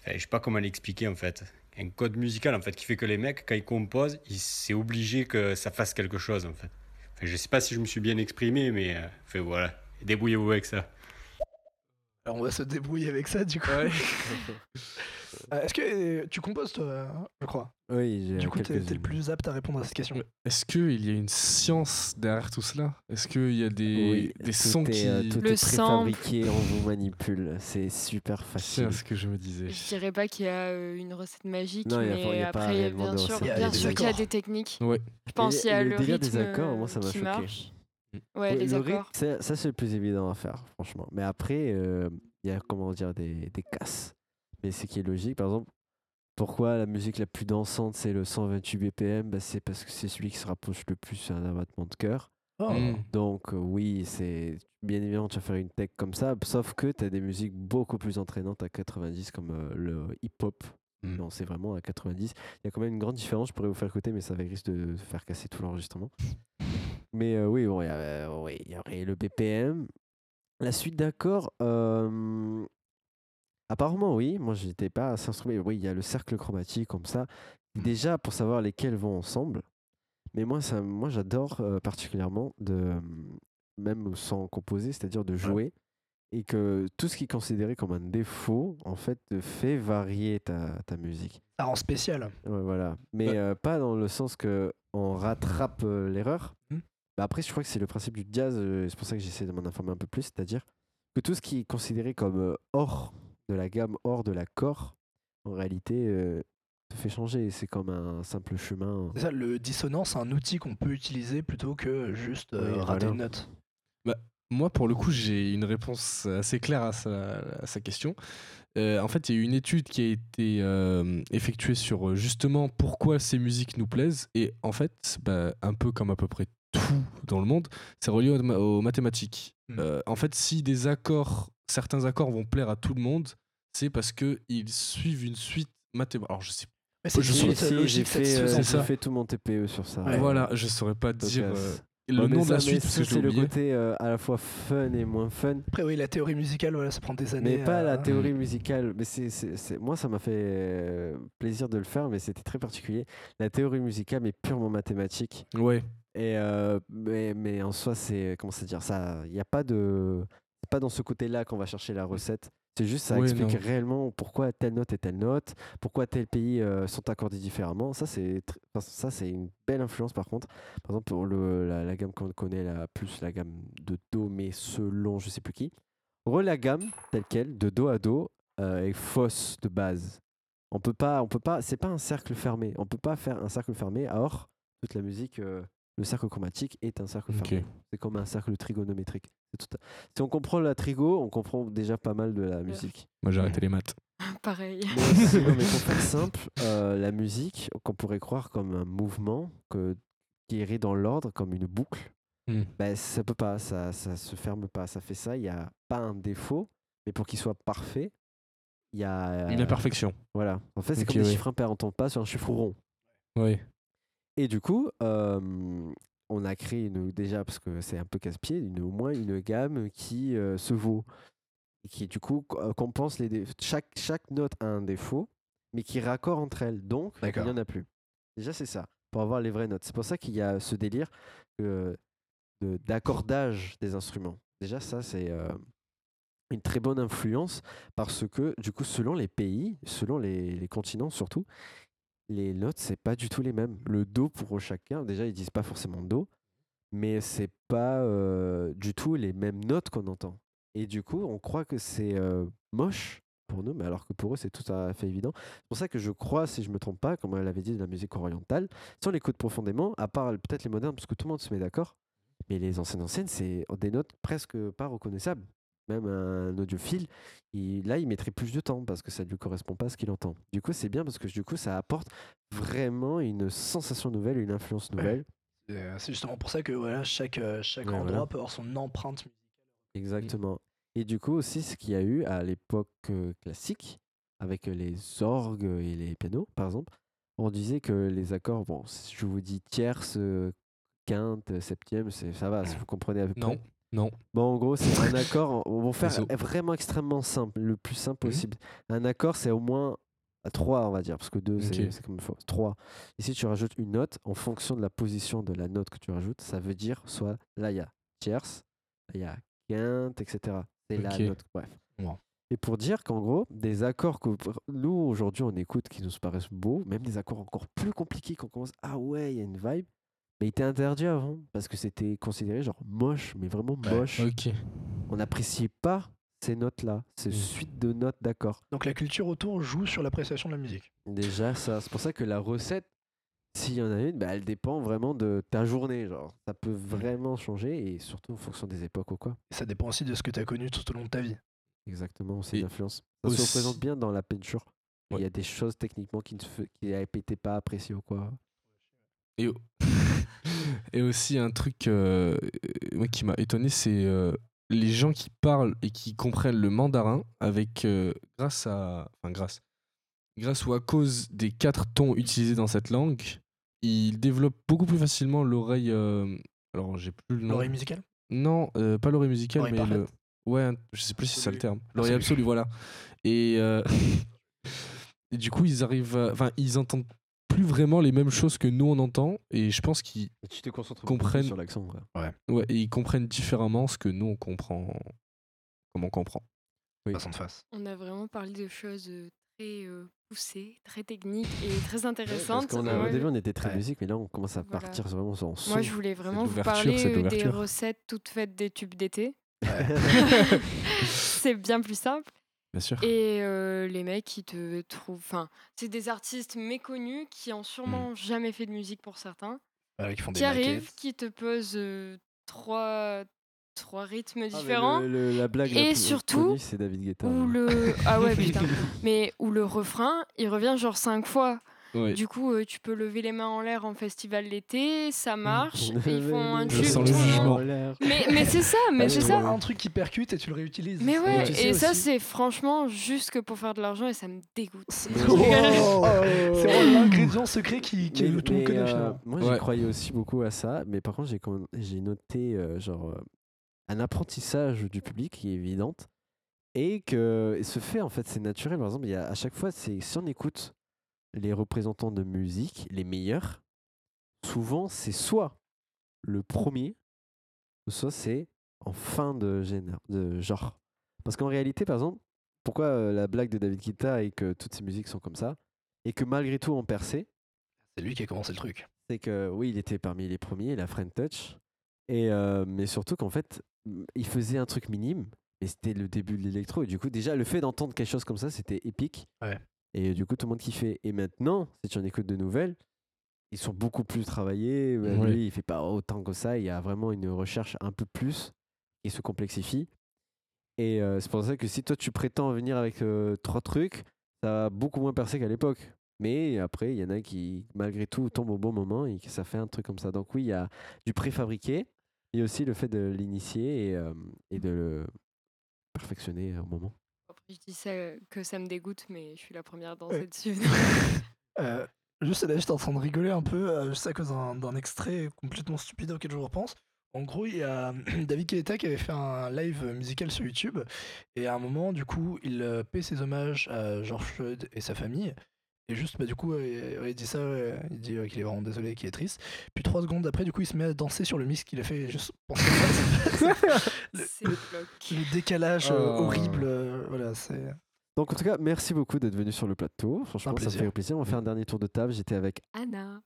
enfin, Je sais pas comment l'expliquer en fait. Un code musical en fait qui fait que les mecs, quand ils composent, c'est obligé que ça fasse quelque chose en fait. Enfin, je sais pas si je me suis bien exprimé, mais euh, voilà. Débrouillez-vous avec ça. Alors on va se débrouiller avec ça du coup. Euh, Est-ce que euh, tu composes toi, je crois Oui, j'ai Du coup, t'es t'es le plus apte à répondre à cette question. Est-ce qu'il y a une science derrière tout cela? Est-ce qu'il y a des, Oui, des tout sons est, qui. euh, tout Le est sample. préfabriqué, on vous manipule. C'est super C'est facile. ce que je me disais. Je dirais pas qu'il y a euh, une recette magique, Non, il y a pas- il mais y a pas après, il y a réellement bien de sûr, recette Il y a- bien il y a sûr des qu'il y a accords. des techniques. Ouais. Je pense Et qu'il y a le le, délire rythme des accords, moi, ça m'a qui choqué. marche. Ouais, Le- les le accords. ça, ça, c'est le plus évident à faire, franchement. Mais après, euh, il y a, comment dire, des, des casses. Mais c'est qui est logique. Par exemple, pourquoi la musique la plus dansante, c'est le 128 BPM bah, C'est parce que c'est celui qui se rapproche le plus d'un abattement de cœur. Oh. Mm. Donc, euh, oui, c'est bien évidemment, tu vas faire une tech comme ça. Sauf que tu as des musiques beaucoup plus entraînantes à 90, comme euh, le hip-hop. Mm. Non, c'est vraiment à 90. Il y a quand même une grande différence. Je pourrais vous faire écouter, mais ça va risque de faire casser tout l'enregistrement. Mais euh, oui, bon, il y, euh, oui, y aurait le BPM. La suite d'accords, euh, apparemment, oui. Moi, j'étais pas assez instrument. Oui, il y a le cercle chromatique comme ça. Déjà, pour savoir lesquels vont ensemble. Mais moi, ça, moi j'adore particulièrement de, même sans composer, c'est-à-dire de jouer. Et que tout ce qui est considéré comme un défaut, en fait, te fait varier ta, ta musique. Ça rend spécial. Ouais, voilà. Mais Ouais. pas dans le sens que on rattrape l'erreur. Mhm. Bah après, je crois que c'est le principe du jazz. euh, c'est pour ça que j'essaie de m'en informer un peu plus. C'est-à-dire que tout ce qui est considéré comme euh, hors de la gamme, hors de l'accord, en réalité, euh, te fait changer. C'est comme un simple chemin. C'est ça, le dissonant, c'est un outil qu'on peut utiliser plutôt que juste euh, Oui, rater voilà. une note. Bah, moi, pour le coup, j'ai une réponse assez claire à sa, à sa question. Euh, en fait, il y a eu une étude qui a été euh, effectuée sur euh, justement pourquoi ces musiques nous plaisent. Et en fait, bah, un peu comme à peu près tout dans le monde, c'est relié aux, ma- aux mathématiques. Mm. Euh, en fait, si des accords, certains accords vont plaire à tout le monde, c'est parce qu'ils suivent une suite mathématique. Alors, je sais c'est je j'ai logique fait, euh, j'ai ça. fait tout mon TPE sur ça. Ouais. Voilà, je saurais pas dire euh, le nom de la suite c'est le côté euh, à la fois fun et moins fun. Après, oui, la théorie musicale, voilà, ça prend des années. Mais pas la théorie musicale. Mais c'est, Moi, ça m'a fait euh, plaisir de le faire, mais c'était très particulier. La théorie musicale, mais purement mathématique. Ouais. Et euh, mais, mais en soi, c'est comment ça dire ça Il n'y a pas de, c'est pas dans ce côté-là qu'on va chercher la recette. C'est juste ça Ouais, explique non. réellement pourquoi telle note et telle note, pourquoi tel pays euh, sont accordés différemment. Ça, c'est ça, c'est une belle influence par contre. Par exemple, pour le, la, la gamme qu'on connaît, la plus la gamme de do, mais selon je sais plus qui. Re la gamme telle quelle, de do à do, euh, est fausse de base. On peut pas, on peut pas, c'est pas un cercle fermé. On peut pas faire un cercle fermé. Or, toute la musique, euh, le cercle chromatique est un cercle fermé. C'est comme un cercle trigonométrique. C'est tout à- Si on comprend la trigo, on comprend déjà pas mal de la musique. Moi, j'ai arrêté les maths. Pareil. Mais, non, mais pour faire simple, euh, la musique, qu'on pourrait croire comme un mouvement que, qui irait dans l'ordre, comme une boucle, Hmm. ben, ça peut pas, ça, ça se ferme pas. Ça fait ça, il n'y a pas un défaut, mais pour qu'il soit parfait, il y a. Une imperfection. Voilà. En fait, c'est Ok, comme des oui. chiffres impairs. On tombe pas sur un chiffre rond. Oui. Et du coup, euh, on a créé une, déjà, parce que c'est un peu casse-pied, une, au moins une gamme qui euh, se vaut. Et qui, du coup, co- compense les défauts. Chaque, chaque note a un défaut, mais qui raccorde entre elles. Donc, il n'y en a plus. Déjà, c'est ça, pour avoir les vraies notes. C'est pour ça qu'il y a ce délire euh, de- d'accordage des instruments. Déjà, ça, c'est une très bonne influence parce que, du coup, selon les pays, selon les, les continents surtout, les notes, c'est pas du tout les mêmes. Le do pour chacun, déjà, ils disent pas forcément do, mais c'est pas euh, du tout les mêmes notes qu'on entend. Et du coup, on croit que c'est euh, moche pour nous, mais alors que pour eux, c'est tout à fait évident. C'est pour ça que je crois, si je me trompe pas, comme elle avait dit de la musique orientale, si on l'écoute profondément, à part peut-être les modernes, parce que tout le monde se met d'accord, mais les anciennes anciennes, c'est des notes presque pas reconnaissables. Même un audiophile, il- là, il mettrait plus de temps parce que ça ne lui correspond pas à ce qu'il entend. Du coup, c'est bien parce que du coup, ça apporte vraiment une sensation nouvelle, une influence nouvelle. Euh, C'est justement pour ça que voilà, chaque, euh, chaque Ouais, endroit voilà. peut avoir son empreinte musicale. Exactement. Et du coup aussi, ce qu'il y a eu à l'époque euh, classique, avec les orgues et les pianos, par exemple, on disait que les accords, bon, si je vous dis tierce, quinte, septième, c'est ça va, si vous comprenez à peu près. non. Bon, en gros, c'est un accord, on va faire vraiment extrêmement simple, le plus simple Mhm. possible. Un accord, c'est au moins à 3, on va dire, parce que 2, c'est comme il faut. 3. Ici, tu rajoutes une note, en fonction de la position de la note que tu rajoutes, ça veut dire soit là, il y a tierce, là, il y a quinte, etc. C'est la Ok. note, bref. Wow. Et pour dire qu'en gros, des accords que nous, aujourd'hui, on écoute qui nous paraissent beaux, même des accords encore plus compliqués qu'on commence, ah ouais, il y a une vibe, mais ils étaient interdits avant, parce que c'était considéré genre moche, mais vraiment moche. Ok. On n'appréciait pas ces notes-là, ces Mm. suites de notes d'accords. Donc la culture autour joue sur l'appréciation de la musique. Déjà, ça, c'est pour ça que la recette, s'il y en a une, bah, elle dépend vraiment de ta journée. Genre, ça peut vraiment changer et surtout en fonction des époques ou quoi. Ça dépend aussi de ce que tu as connu tout au long de ta vie. Exactement, c'est Et une influence. Ça aussi- se représente bien dans la peinture. Il y a des choses techniquement qui ne se fait- qui n'étaient pas appréciées ou quoi. Et, au- et aussi un truc euh, euh, moi, qui m'a étonné, c'est euh, les gens qui parlent et qui comprennent le mandarin avec grâce à enfin grâce grâce ou à cause des quatre tons utilisés dans cette langue, il développe beaucoup plus facilement l'oreille. alors, j'ai plus le nom. L'oreille musicale? Non, pas l'oreille musicale, L'oreille mais le. Ouais, je sais plus si c'est ça le terme. L'oreille Absolue. voilà. Et, euh, et du coup, ils arrivent. Enfin, ils entendent plus vraiment les mêmes choses que nous on entend. Et je pense qu'ils Tu te concentres beaucoup plus comprennent. sur l'accent. Ouais. Ouais, et ils comprennent différemment ce que nous on comprend. Comme on comprend. Façon de face. On a vraiment parlé de choses euh, très euh, poussées, très techniques et très intéressantes. a- Au Ouais. début, on était très Ouais. musique, mais là, on commence à Voilà. partir vraiment en son. Moi, je voulais vraiment vous parler euh, des recettes toutes faites des tubes d'été. c'est bien plus simple. Bien sûr. Et euh, les mecs qui te trouvent. Enfin, c'est des artistes méconnus qui ont sûrement jamais fait de musique pour certains. Qui font des qui arrivent, maquettes. qui te posent euh, trois, trois rythmes Ah, différents. le- le- la blague la et plus surtout, c'est David Guetta. où le. Ah ouais, putain. Mais où le refrain, il revient genre cinq fois. Du coup, euh, tu peux lever les mains en l'air en festival l'été, ça marche. et ils font un tube sens le jugement. Mais, mais c'est ça, mais Ah, c'est tu ça. un truc qui percute et tu le réutilises. Mais ouais, tu sais et ça, c'est franchement juste que pour faire de l'argent et ça me dégoûte. Oh, c'est vraiment l'ingrédient secret qui, qui Mais- tout le mais, connaît euh, finalement. Moi, Ouais. j'y croyais aussi beaucoup à ça, mais par contre, j'ai noté euh, genre un apprentissage du public qui est évidente et que ce fait en fait c'est naturel. Par exemple, il y a, à chaque fois, c'est si on écoute les représentants de musique, les meilleurs, souvent c'est soit le premier, soit c'est en fin de, génère, de genre. Parce qu'en réalité, par exemple, pourquoi euh, la blague de David Guetta et que toutes ces musiques sont comme ça, et que malgré tout en percé, C'est lui qui a commencé le truc. c'est que oui, il était parmi les premiers, la Friend Touch. Et euh, mais surtout qu'en fait, m- il faisait un truc minime, mais c'était le début de l'électro. Et du coup, déjà, le fait d'entendre quelque chose comme ça, c'était épique. Ouais. Et du coup, tout le monde kiffait. Et maintenant, si tu en écoutes de nouvelles, ils sont beaucoup plus travaillés. Euh, Ouais. Lui, il fait pas autant que ça. Il y a vraiment une recherche un peu plus qui se complexifie. Et euh, c'est pour ça que si toi, tu prétends venir avec euh, trois trucs, ça va beaucoup moins percer qu'à l'époque. Mais après, il y en a qui, malgré tout, tombent au bon moment et que ça fait un truc comme ça. Donc oui, il y a du préfabriqué. Il y a aussi le fait de l'initier et, euh, et de le perfectionner au moment. Je dis ça, que ça me dégoûte, mais je suis la première à danser Ouais. dessus. Euh, juste là, j'étais en train de rigoler un peu, juste à cause d'un extrait complètement stupide auquel je repense. En gros, il y a David Guetta qui avait fait un live musical sur YouTube, et à un moment, du coup, il paie ses hommages à George Floyd et sa famille. Et juste, bah, du coup, il dit ça, il dit qu'il est vraiment désolé, qu'il est triste. Puis trois secondes après, du coup, il se met à danser sur le mix qu'il a fait juste pour le, C'est bloc. le décalage euh, Oh. horrible. euh, voilà, c'est. Donc en tout cas, merci beaucoup d'être venu sur le plateau. Franchement, ça fait plaisir. On va faire un dernier tour de table. J'étais avec Anna.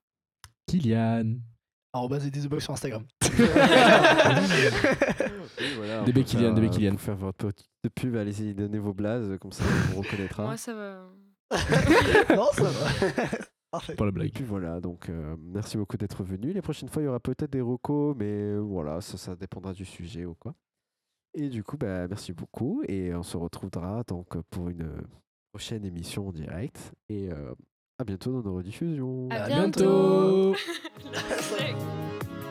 Kylian. Arrobas et Box sur Instagram. Voilà, DB Kylian, faire, DB Kylian. Pour faire votre petite pub, allez-y, donnez vos blazes, comme ça on vous reconnaîtra. Moi, ça va. non, ça va. Parfait. Pour la Et blague. puis voilà, donc euh, merci beaucoup d'être venu. Les prochaines fois, il y aura peut-être des recos, mais voilà, ça, ça dépendra du sujet ou quoi. Et du coup, bah, merci beaucoup. Et on se retrouvera donc pour une prochaine émission en direct. Et euh, à bientôt dans nos rediffusions. À À bientôt.